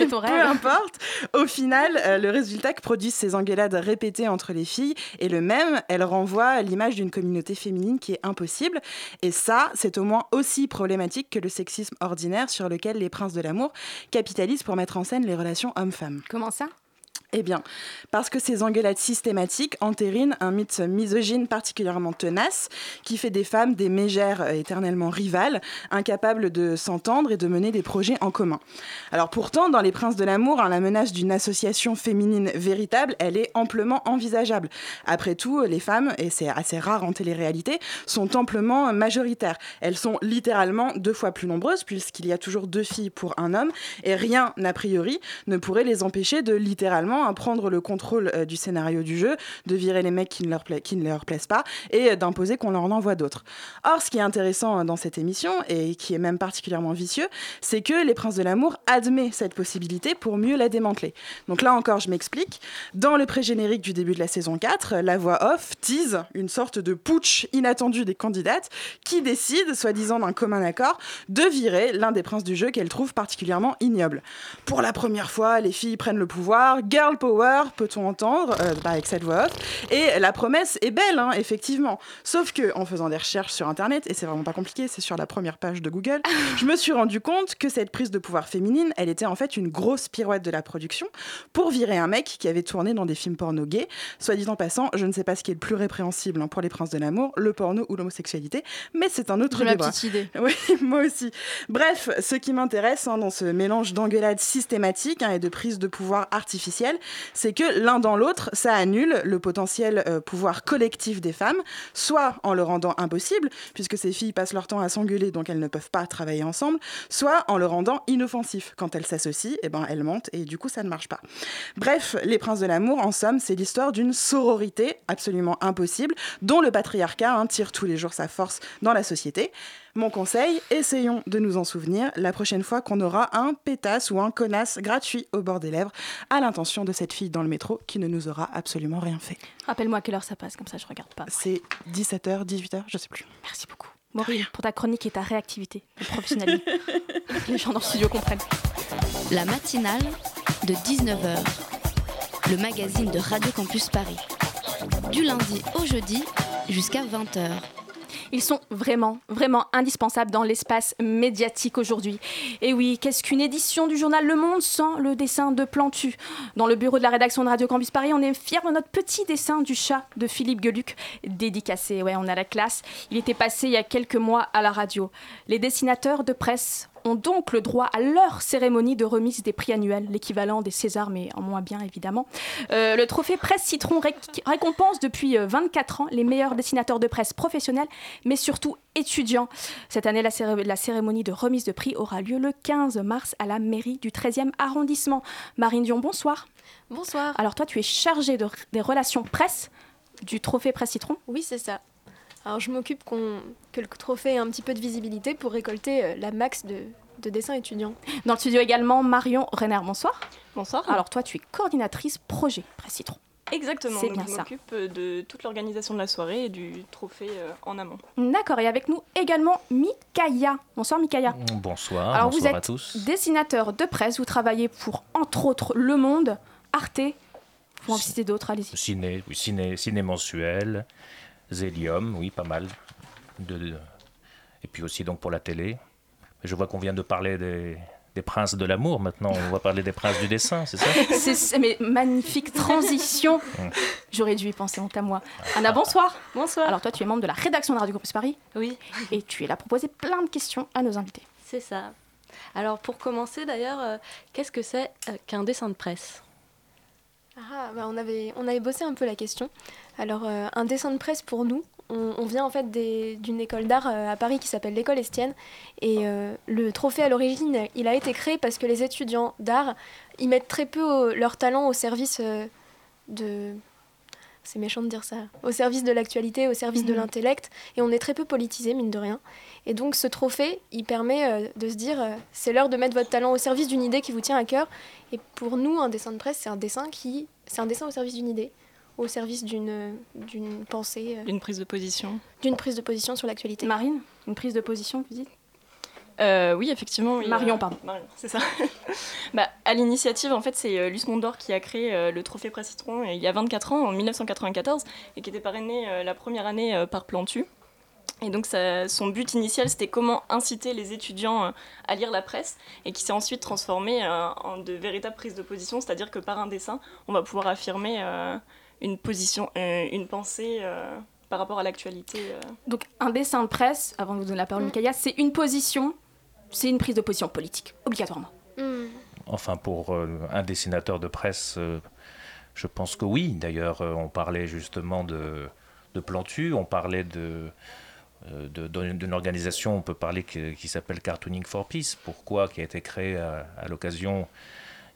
Peu [LAUGHS] rêve. Importe. Au final, euh, le résultat que produisent ces engueulades répétées entre les filles est le même. Elles renvoient l'image d'une communauté féminine qui est impossible. Et ça, c'est au moins aussi problématique que le sexisme ordinaire sur lequel les princes de l'amour capitalisent pour mettre en scène les relations hommes-femmes. Comment ça? Eh bien, parce que ces engueulades systématiques entérinent un mythe misogyne particulièrement tenace qui fait des femmes des mégères éternellement rivales, incapables de s'entendre et de mener des projets en commun. Alors pourtant, dans Les Princes de l'amour, hein, la menace d'une association féminine véritable, elle est amplement envisageable. Après tout, les femmes, et c'est assez rare en télé-réalité, sont amplement majoritaires. Elles sont littéralement deux fois plus nombreuses puisqu'il y a toujours deux filles pour un homme et rien, a priori, ne pourrait les empêcher de littéralement prendre le contrôle euh, du scénario du jeu, de virer les mecs qui ne leur, qui ne plaisent pas et euh, d'imposer qu'on leur en envoie d'autres. Or, ce qui est intéressant euh, dans cette émission et qui est même particulièrement vicieux, c'est que Les Princes de l'amour admet cette possibilité pour mieux la démanteler. Donc là encore, je m'explique. Dans le pré-générique du début de la saison 4, la voix off tease une sorte de putsch inattendu des candidates qui décident, soi-disant d'un commun accord, de virer l'un des princes du jeu qu'elles trouvent particulièrement ignoble. Pour la première fois, les filles prennent le pouvoir, girl girl power, peut-on entendre, euh, bah, avec cette voix off. Et la promesse est belle, hein, effectivement. Sauf que en faisant des recherches sur Internet, et c'est vraiment pas compliqué, c'est sur la première page de Google, [LAUGHS] je me suis rendu compte que cette prise de pouvoir féminine, elle était en fait une grosse pirouette de la production pour virer un mec qui avait tourné dans des films porno gays. Soit dit en passant, je ne sais pas ce qui est le plus répréhensible hein, pour les princes de l'amour, le porno ou l'homosexualité, mais c'est un autre débat. petite idée. [LAUGHS] Oui, moi aussi. Bref, ce qui m'intéresse hein, dans ce mélange d'engueulades systématiques hein, et de prise de pouvoir artificielle, c'est que l'un dans l'autre, ça annule le potentiel euh, pouvoir collectif des femmes, soit en le rendant impossible, puisque ces filles passent leur temps à s'engueuler, donc elles ne peuvent pas travailler ensemble, soit en le rendant inoffensif. Quand elles s'associent, eh ben, elles mentent et du coup, ça ne marche pas. Bref, Les Princes de l'amour, en somme, c'est l'histoire d'une sororité absolument impossible, dont le patriarcat hein, tire tous les jours sa force dans la société. Mon conseil, essayons de nous en souvenir la prochaine fois qu'on aura un pétasse ou un connasse gratuit au bord des lèvres à l'intention de cette fille dans le métro qui ne nous aura absolument rien fait. Rappelle-moi à quelle heure ça passe, comme ça je regarde pas. C'est 17h, 18h, je sais plus. Merci beaucoup. Maureen, pour ta chronique et ta réactivité et professionnalisme. [LAUGHS] Les gens dans le studio comprennent. La matinale de 19h, le magazine de Radio Campus Paris. Du lundi au jeudi jusqu'à 20h. Ils sont vraiment, vraiment indispensables dans l'espace médiatique aujourd'hui. Et oui, qu'est-ce qu'une édition du journal Le Monde sans le dessin de Plantu? Dans le bureau de la rédaction de Radio Campus Paris, on est fiers de notre petit dessin du chat de Philippe Geluc, dédicacé. Ouais, on a la classe. Il était passé il y a quelques mois à la radio. Les dessinateurs de presse ont donc le droit à leur cérémonie de remise des prix annuels, l'équivalent des Césars, mais en moins bien évidemment. Euh, le trophée Presse Citron ré- récompense depuis euh, 24 ans les meilleurs dessinateurs de presse professionnels, mais surtout étudiants. Cette année, la, céré- la cérémonie de remise de prix aura lieu le 15 mars à la mairie du 13e arrondissement. Marine Dion, bonsoir. Bonsoir. Alors toi, tu es chargée de- des relations presse du trophée Presse Citron? Oui, c'est ça. Alors je m'occupe que le trophée ait un petit peu de visibilité pour récolter euh, la max de, de dessins étudiants. Dans le studio également, Marion Renner, bonsoir. Bonsoir. Alors toi, tu es coordinatrice projet Presse Citron. Exactement, C'est donc bien je ça. m'occupe euh, de toute l'organisation de la soirée et du trophée euh, en amont. D'accord, et avec nous également Mikaya. Bonsoir Mikaya. Bonsoir, Alors vous êtes à tous. dessinateur de presse, vous travaillez pour entre autres Le Monde, Arte, vous en citer d'autres, allez-y. Ciné, oui, ciné, ciné mensuel, Zélium, oui, pas mal. De, de- et puis aussi donc pour la télé. Je vois qu'on vient de parler des, des princes de l'amour. Maintenant, on va parler des princes du dessin, c'est ça? [LAUGHS] C'est mais magnifique transition. [LAUGHS] J'aurais dû y penser, honte à moi. Anna, bonsoir. Bonsoir. Alors toi, tu es membre de la rédaction de Radio Campus Paris. Oui. Et tu es là pour poser plein de questions à nos invités. C'est ça. Alors pour commencer d'ailleurs, euh, qu'est-ce que c'est euh, qu'un dessin de presse? Ah, bah, on, avait, on avait bossé un peu la question. Alors euh, un dessin de presse pour nous, on, on vient en fait d'une école d'art euh, à Paris qui s'appelle l'école Estienne. Et euh, le trophée à l'origine, il a été créé parce que les étudiants d'art, ils mettent très peu leur talent au service euh, de... C'est méchant de dire ça. Au service de l'actualité, au service de Mhm. l'intellect. Et on est très peu politisé, mine de rien. Et donc ce trophée, il permet de se dire, c'est l'heure de mettre votre talent au service d'une idée qui vous tient à cœur. Et pour nous, un dessin de presse, c'est un dessin qui, c'est un dessin au service d'une idée, au service d'une d'une pensée, euh, D'une prise de position. d'une prise de position sur l'actualité. Marine, une prise de position, vous dites? Euh, oui, effectivement. oui, Marion, euh, pardon. Marion, c'est ça. [LAUGHS] bah, à l'initiative, en fait, c'est euh, Luce Mondor qui a créé euh, le trophée Presse Citron il y a 24 ans, en 1994, et qui était parrainé euh, la première année euh, par Plantu. Et donc, ça- son but initial, c'était comment inciter les étudiants à lire la presse, et qui s'est ensuite transformé en de véritables prises de position, c'est-à-dire que par un dessin, on va pouvoir affirmer euh, une position, euh, une pensée euh, par rapport à l'actualité. euh. Donc un dessin de presse, avant de vous donner la parole, Mikaya, c'est une position, c'est une prise de position politique, obligatoirement. Enfin, pour euh, un dessinateur de presse, euh, je pense que oui. D'ailleurs, euh, on parlait justement de, de Plantu, on parlait de, d'une d'une organisation, on peut parler qui, qui s'appelle Cartooning for Peace. Pourquoi? Qui a été créée à, à l'occasion,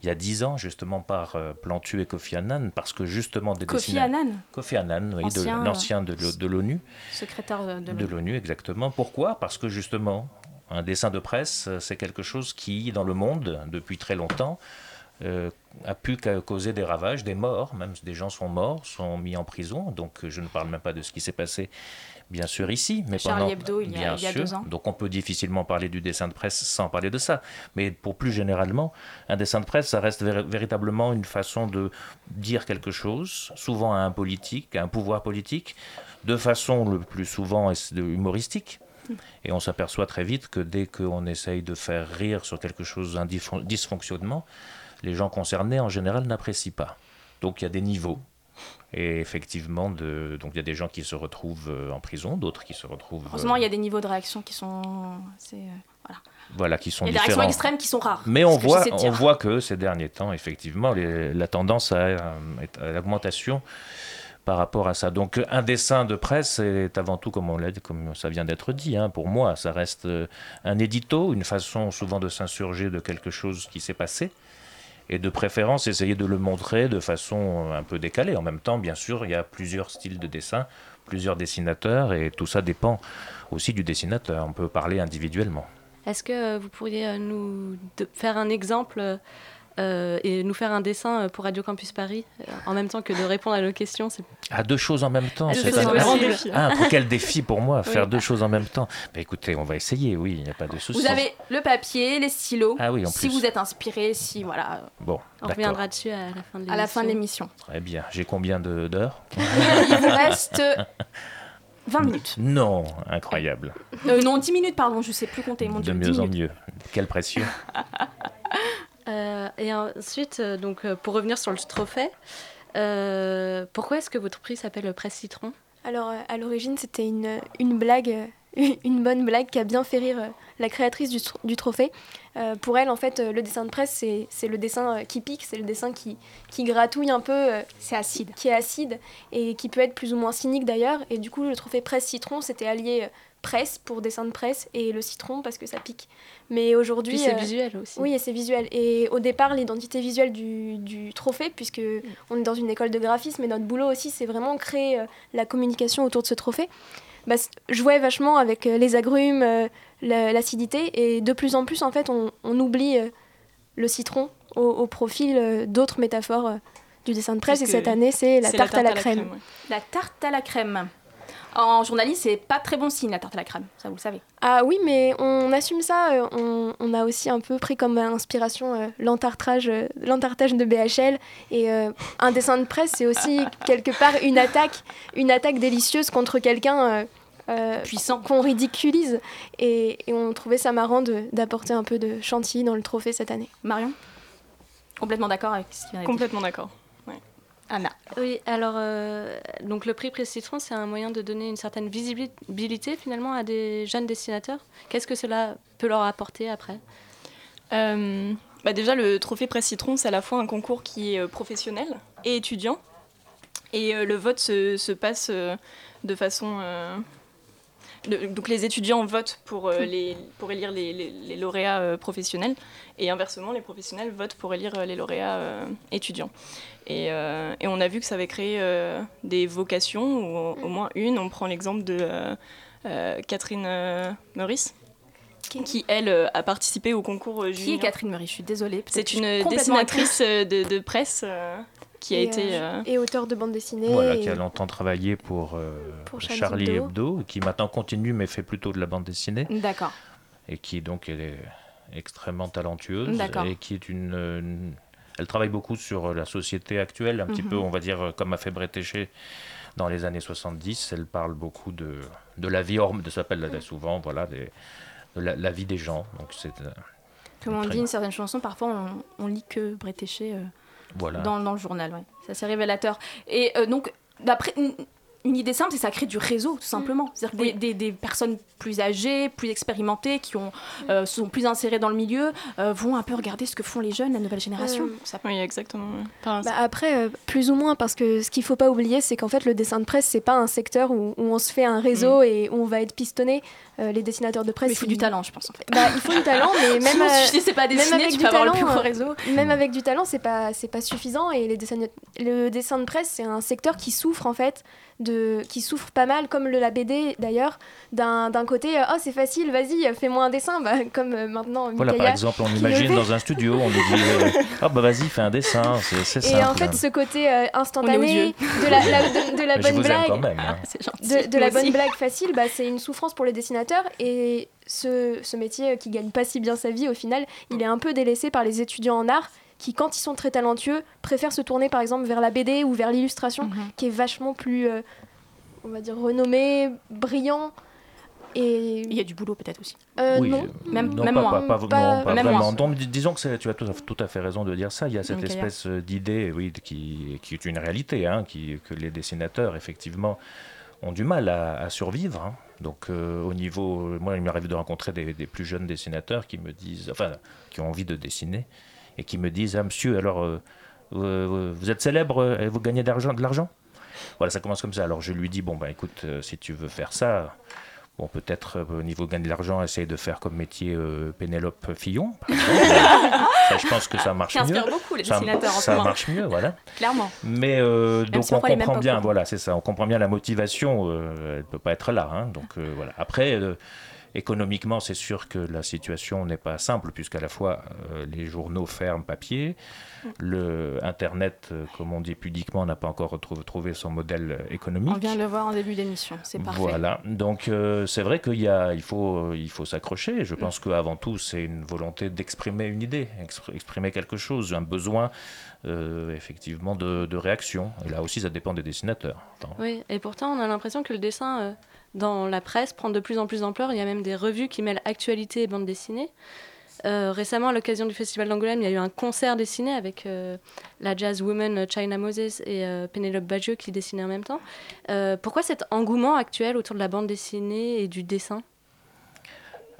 il y a dix ans, justement, par euh, Plantu et Kofi Annan, parce que justement des Kofi Annan Kofi Annan, oui, euh, l'ancien de, l'O- de l'ONU. Secrétaire de, de De l'ONU, exactement. Pourquoi? Parce que justement, un dessin de presse, euh, c'est quelque chose qui, dans le monde, depuis très longtemps, euh, a pu causer des ravages, des morts, même des gens sont morts, sont mis en prison. Donc je ne parle même pas de ce qui s'est passé, bien sûr, ici. Mais Charlie pendant, Hebdo, il y a- bien il y a sûr. deux ans. Donc on peut difficilement parler du dessin de presse sans parler de ça. Mais pour plus généralement, un dessin de presse, ça reste véri- véritablement une façon de dire quelque chose, souvent à un politique, à un pouvoir politique, de façon le plus souvent humoristique. Et on s'aperçoit très vite que dès qu'on essaye de faire rire sur quelque chose d'un dysfon- dysfonctionnement, les gens concernés en général n'apprécient pas. Donc il y a des niveaux. Et effectivement, de, donc il y a des gens qui se retrouvent euh, en prison, d'autres qui se retrouvent. euh, Heureusement, il y a des niveaux de réaction qui sont. euh, voilà. voilà, qui sont Il y a des réactions extrêmes qui sont rares. Mais on voit, on voit que ces derniers temps, effectivement, les- la tendance à, euh, l'augmentation par rapport à ça. Donc un dessin de presse est avant tout, comme, on comme ça vient d'être dit, hein, pour moi, ça reste euh, un édito, une façon souvent de s'insurger de quelque chose qui s'est passé. Et de préférence, essayer de le montrer de façon euh, un peu décalée. En même temps, bien sûr, il y a plusieurs styles de dessin, plusieurs dessinateurs, et tout ça dépend aussi du dessinateur. On peut parler individuellement. Est-ce que euh, vous pourriez euh, nous faire un exemple euh, et nous faire un dessin euh, pour Radio Campus Paris euh, en même temps que de répondre à nos questions c'est- À deux choses en même temps, Ah, c'est c'est un, un- défi. Ah, pour quel défi pour moi, [LAUGHS] Oui. faire deux choses en même temps. Bah, écoutez, on va essayer, oui, il n'y a pas de souci. Vous avez le papier, les stylos. Ah oui, en si plus. vous êtes inspiré, si voilà. Bon, On d'accord. reviendra dessus à la fin de l'émission. À la fin de l'émission. Très bien. J'ai combien de- d'heures [LAUGHS] Il vous reste [LAUGHS] 20 minutes. Non, incroyable. Euh, non, 10 minutes, pardon, je sais plus compter, mon De dieu. 10 mieux en minutes. mieux. Quelle pression. Euh, et ensuite, euh, donc, euh, pour revenir sur le trophée, euh, pourquoi est-ce que votre prix s'appelle Presse Citron? Alors, à l'origine, c'était une, une blague, [LAUGHS] une bonne blague qui a bien fait rire la créatrice du, du trophée. Euh, pour elle, en fait, le dessin de presse, c'est c'est le dessin qui pique, c'est le dessin qui, qui gratouille un peu. c'est acide. Qui est acide et qui peut être plus ou moins cynique d'ailleurs. Et du coup, le trophée presse citron, c'était allié euh, presse pour dessin de presse et le citron parce que ça pique. Mais aujourd'hui. C'est euh, visuel aussi. Oui, et c'est visuel. Et au départ, l'identité visuelle du, du trophée, puisque on est dans une école de graphisme, et notre boulot aussi, c'est vraiment créer euh, la communication autour de ce trophée. Bah, jouait vachement avec euh, les agrumes, euh, la- l'acidité, et de plus en plus, en fait, on, on oublie euh, le citron au, au profil euh, d'autres métaphores euh, du dessin de presse. Puisque et cette année, c'est la, tarte à la crème. ouais. La tarte à la crème. En journaliste, c'est pas très bon signe la tarte à la crème, ça vous le savez. Ah oui, mais on assume ça. euh, On, on a aussi un peu pris comme inspiration euh, l'entartrage euh, l'entartrage de BHL. Et euh, un dessin de presse, c'est aussi [LAUGHS] quelque part une attaque, une attaque délicieuse contre quelqu'un puissant qu'on ridiculise. Et, et on trouvait ça marrant de- d'apporter un peu de chantilly dans le trophée cette année. Marion? Complètement d'accord avec ce qui vient d'être dit. Complètement d'accord. Anna. Oui, alors euh, donc le prix Presse Citron, c'est un moyen de donner une certaine visibilité finalement à des jeunes dessinateurs. Qu'est-ce que cela peut leur apporter après? Euh, bah déjà, le trophée Presse Citron, c'est à la fois un concours qui est euh, professionnel et étudiant. Et euh, le vote se, se passe de façon. donc les étudiants votent pour, les, pour élire les, les- les lauréats professionnels. Et inversement, les professionnels votent pour élire les lauréats étudiants. Et, euh, et on a vu que ça avait créé euh, des vocations, ou au, au moins une. On prend l'exemple de euh, euh, Catherine euh, Meurice qui, elle, euh, a participé au concours euh, Qui est junior. Catherine Meurice? Je suis désolée. C'est une dessinatrice de, de presse euh, qui a Et, été... euh, euh, et auteur de bande dessinée. Voilà, et- qui a longtemps travaillé pour, euh, Pour Charlie Hebdo. Qui maintenant continue mais fait plutôt de la bande dessinée. D'accord. Et qui donc elle est extrêmement talentueuse D'accord. et qui est une, une- elle travaille beaucoup sur la société actuelle, un petit Mhm. peu, on va dire, comme a fait Bretéché dans les années 70. Elle parle beaucoup de, de la vie hors, de ça s'appelle là, souvent, voilà, des- de la, la vie des gens. Donc c'est euh, Comme on dit une certaine chanson, parfois on, on lit que Bretéché euh, Voilà. dans, dans le journal. Ouais. C'est assez révélateur. Et euh, donc, d'après une, idée simple, c'est ça crée du réseau, tout simplement. C'est-à-dire que des, personnes plus âgées, plus expérimentées, qui ont, euh, sont plus insérées dans le milieu, euh, vont un peu regarder ce que font les jeunes, la nouvelle génération. Euh, Ça- Oui, exactement. Bah après, euh, plus ou moins, parce que ce qu'il faut pas oublier, c'est qu'en fait, le dessin de presse, c'est pas un secteur où, où on se fait un réseau et où on va être pistonné. Euh, les dessinateurs de presse. Mais il faut du talent, je pense, en fait. Bah, il faut du talent, mais [LAUGHS] même. Sinon, euh, si tu sais pas même avec tu du peux avoir le talent, plus gros euh, réseau. Même avec du talent, c'est pas, c'est pas suffisant. Et les dessins, le dessin de presse, c'est un secteur qui souffre, en fait, de, qui souffrent pas mal, comme le, la BD d'ailleurs, d'un côté oh c'est facile, vas-y, fais-moi un dessin, bah, comme maintenant. Voilà, par exemple, on imagine dans un studio, on nous dit oh bah vas-y, fais un dessin, c'est. Et en fait, ce côté instantané de la, de, la bonne blague, même, hein. [LAUGHS] de, de la bonne blague facile, bah, c'est une souffrance pour les dessinateurs et ce, ce métier qui gagne pas si bien sa vie au final, il est un peu délaissé par les étudiants en art qui, quand ils sont très talentueux, préfèrent se tourner par exemple vers la BD ou vers l'illustration, Mhm. qui est vachement plus, euh, on va dire, renommé, brillant. Et il y a du boulot peut-être aussi. Euh, Oui, non, euh, même, non, même pas, moi. pas- pas- Pas- non, pas même vraiment. Donc, dis- disons que tu as tout à, tout à fait raison de dire ça. Il y a cette Ok, espèce d'idée, oui, qui, qui est une réalité, hein, qui, que les dessinateurs, effectivement, ont du mal à, à survivre. hein. Donc, euh, au niveau. Moi, il m'arrive de rencontrer des, plus jeunes dessinateurs qui me disent. Enfin, qui ont envie de dessiner et qui me disent Ah, monsieur, alors, euh, euh, vous êtes célèbre euh, et vous gagnez de l'argent? Voilà, ça commence comme ça. Alors, je lui dis Bon, ben écoute, euh, si tu veux faire ça. Bon, peut-être euh, au niveau gain de l'argent, essaye de faire comme métier euh, Pénélope Fillon. par. [LAUGHS] Ça, je pense que ça marche mieux. beaucoup les Ça- en marche mieux, voilà. Clairement. Mais euh, donc si on comprend bien, voilà, c'est ça. On comprend bien la motivation. euh, elle peut pas être là, hein, donc voilà. Après. Économiquement, c'est sûr que la situation n'est pas simple, puisqu'à la fois euh, les journaux ferment papier, le Internet, euh, comme on dit pudiquement, n'a pas encore retrouvé, trouvé son modèle euh, économique. On vient de le voir en début d'émission, c'est parfait. Voilà, donc euh, c'est vrai qu'il y a, il faut, il faut s'accrocher. Je pense qu'avant tout, c'est une volonté d'exprimer une idée, expr- exprimer quelque chose, un besoin effectivement de, de réaction. Et là aussi, ça dépend des dessinateurs. Oui, et pourtant, on a l'impression que le dessin dans la presse prend de plus en plus d'ampleur. Il y a même des revues qui mêlent actualité et bande dessinée. Euh, récemment, à l'occasion du Festival d'Angoulême, il y a eu un concert dessiné avec euh, la jazz woman China Moses et euh, Pénélope qui dessinaient en même temps. Euh, pourquoi cet engouement actuel autour de la bande dessinée et du dessin?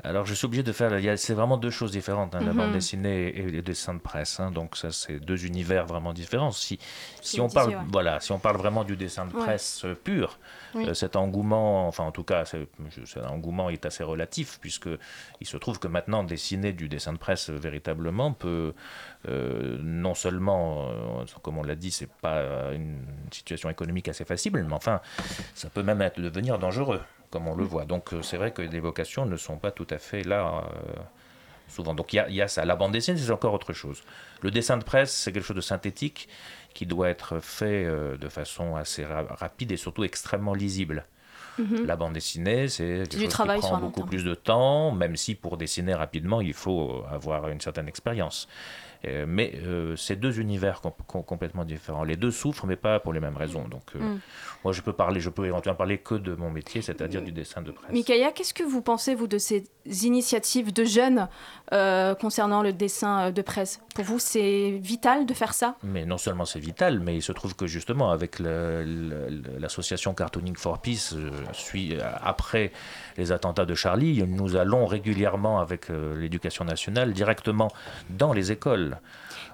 Alors, je suis obligé de faire. C'est vraiment deux choses différentes, hein, la Mhm. bande dessinée et les dessins de presse. hein. donc, ça, c'est deux univers vraiment différents. Si, si on parle, ouais. voilà, si on parle vraiment du dessin de presse euh, pur, Oui. euh, cet engouement, enfin, en tout cas, cet engouement est assez relatif puisque il se trouve que maintenant, dessiner du dessin de presse euh, véritablement peut euh, non seulement, comme on l'a dit, c'est pas une situation économique assez facile, mais enfin, ça peut même être, devenir dangereux, comme on le voit. Donc, euh, c'est vrai que les vocations ne sont pas tout à fait là. euh, souvent. Donc il y, a- il y a ça. La bande dessinée, c'est encore autre chose. Le dessin de presse, c'est quelque chose de synthétique qui doit être fait euh, de façon assez ra- rapide et surtout extrêmement lisible. Mhm. La bande dessinée, c'est quelque du chose travail qui prend beaucoup plus de temps, même si pour dessiner rapidement, il faut avoir une certaine expérience. Euh, mais euh, c'est deux univers com- com- complètement différents. Les deux souffrent, mais pas pour les mêmes raisons. Donc, euh, Mm. moi, je peux parler, je peux éventuellement parler que de mon métier, c'est-à-dire du dessin de presse. Mikaïa, qu'est-ce que vous pensez, vous, de ces initiatives de jeunes concernant le dessin de presse? Pour vous, c'est vital de faire ça? Mais non seulement c'est vital, mais il se trouve que justement avec l'association Cartooning for Peace, euh, après les attentats de Charlie, nous allons régulièrement avec l'éducation nationale directement dans les écoles.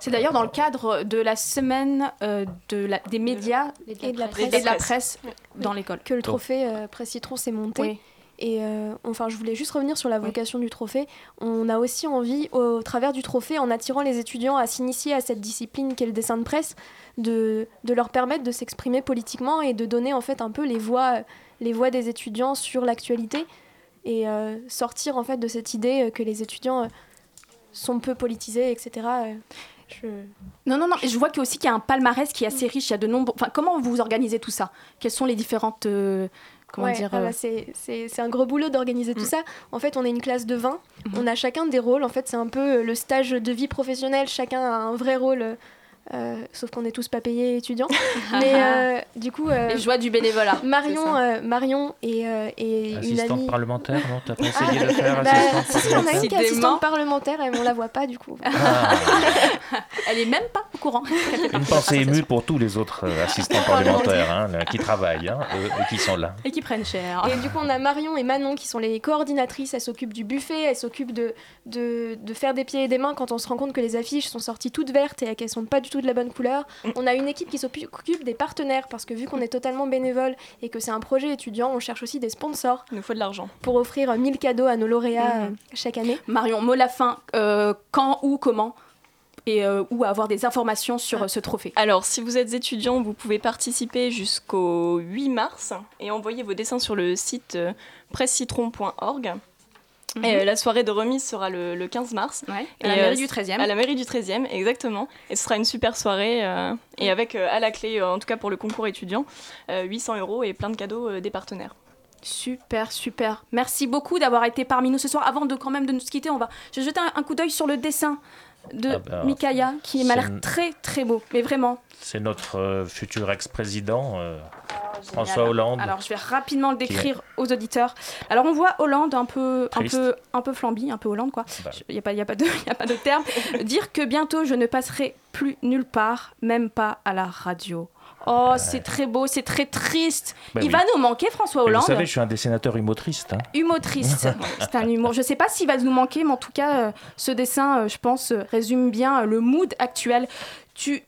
C'est d'ailleurs dans le cadre de la semaine euh, de la- des médias et de la et presse, de la presse dans l'école. que le trophée euh, Presse Citron s'est monté. Oui. Et euh, enfin, je voulais juste revenir sur la vocation du trophée. On a aussi envie, au, travers du trophée, en attirant les étudiants à s'initier à cette discipline qu'est le dessin de presse, de, de leur permettre de s'exprimer politiquement et de donner en fait un peu les voix, les voix des étudiants sur l'actualité et euh, sortir en fait de cette idée que les étudiants euh, sont peu politisés, etc. Euh, je- Non, non, non. Et je vois qu'il y a aussi qu'il y a un palmarès qui est assez riche. Il y a de nombreux. Enfin, comment vous organisez tout ça? Quelles sont les différentes. euh, comment Ouais, dire ah bah, euh, c'est, un gros boulot d'organiser tout Mm. ça. En fait, on est une classe de 20. Mhm. On a chacun des rôles. En fait, c'est un peu le stage de vie professionnelle. Chacun a un vrai rôle. Euh, sauf qu'on n'est tous pas payés étudiants. [LAUGHS] Mais euh, du coup. euh, Les joies du bénévolat. [LAUGHS] Marion, euh, Marion et, euh, et une Assistante amie. parlementaire, non T'as pas essayé de faire Bah, assistante si, si, on a une qui est assistante parlementaire et on la voit pas du coup. Ah, [LAUGHS] Elle est même pas au courant. Une pensée émue pour tous les autres euh, assistants parlementaires hein, là, qui travaillent hein, et qui sont là. Et qui prennent cher. Et du coup, on a Marion et Manon qui sont les coordinatrices. Elles s'occupent du buffet, elles s'occupent de, de, de faire des pieds et des mains quand on se rend compte que les affiches sont sorties toutes vertes et qu'elles sont pas du tout de la bonne couleur. On a une équipe qui s'occupe des partenaires parce que vu qu'on est totalement bénévole et que c'est un projet étudiant, on cherche aussi des sponsors Il nous faut de l'argent. pour offrir 1000 cadeaux à nos lauréats Mhm. euh, chaque année. Marion, mot la fin. euh, quand, où, comment et euh, ou avoir des informations sur euh, ce trophée Alors, si vous êtes étudiant, vous pouvez participer jusqu'au 8 mars et envoyer vos dessins sur le site euh, Mhm. Et, euh, la soirée de remise sera le, le 15 mars. à Et, la euh, mairie du 13e. À la mairie du 13e, exactement. Et ce sera une super soirée. euh, et avec euh, à la clé, euh, en tout cas pour le concours étudiant, euh, 800 euros et plein de cadeaux euh, des partenaires. Super, super. Merci beaucoup d'avoir été parmi nous ce soir. Avant de quand même de nous quitter, on va. Je vais jeter un, un coup d'œil sur le dessin de Ah ben, Mikaya qui m'a l'air très très beau. Mais vraiment. C'est notre euh, futur ex-président, euh, François Hollande. Alors je vais rapidement le décrire aux auditeurs. Alors on voit Hollande un peu, un peu, un peu flambi, un peu Hollande quoi. Bah. Il n'y a, pas- y a, pas de- [LAUGHS] y a pas de terme. Dire que bientôt je ne passerai plus nulle part, même pas à la radio. Oh, c'est très beau, c'est très triste. Bah Il oui. va nous manquer, François Hollande. Vous savez, je suis un dessinateur humotriste. hein. Humotriste. [LAUGHS] C'est un humour. Je sais pas s'il va nous manquer, mais en tout cas, euh, ce dessin, euh, je pense, euh, résume bien euh, le mood actuel. Tu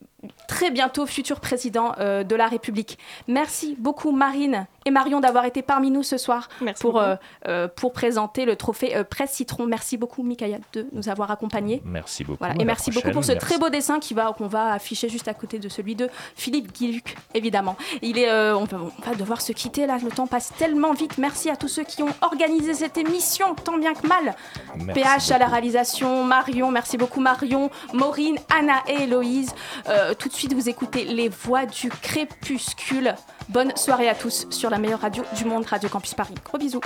très bientôt futur président euh, de la République. Merci beaucoup Marine et Marion d'avoir été parmi nous ce soir pour, euh, euh, pour présenter le trophée euh, Presse Citron. Merci beaucoup Mikaya de nous avoir accompagnés. Merci beaucoup. Voilà, et merci beaucoup pour ce Merci. très beau dessin qui va qu'on va afficher juste à côté de celui de Philippe Guiluc, évidemment. Il est, euh, on, va, on va devoir se quitter là, le temps passe tellement vite. Merci à tous ceux qui ont organisé cette émission, tant bien que mal. Merci PH à la réalisation, Marion, merci beaucoup Marion, Maureen, Anna et Héloïse. Euh, tout de suite, vous écoutez Les Voix du Crépuscule. Bonne soirée à tous sur la meilleure radio du monde, Radio Campus Paris. Gros bisous.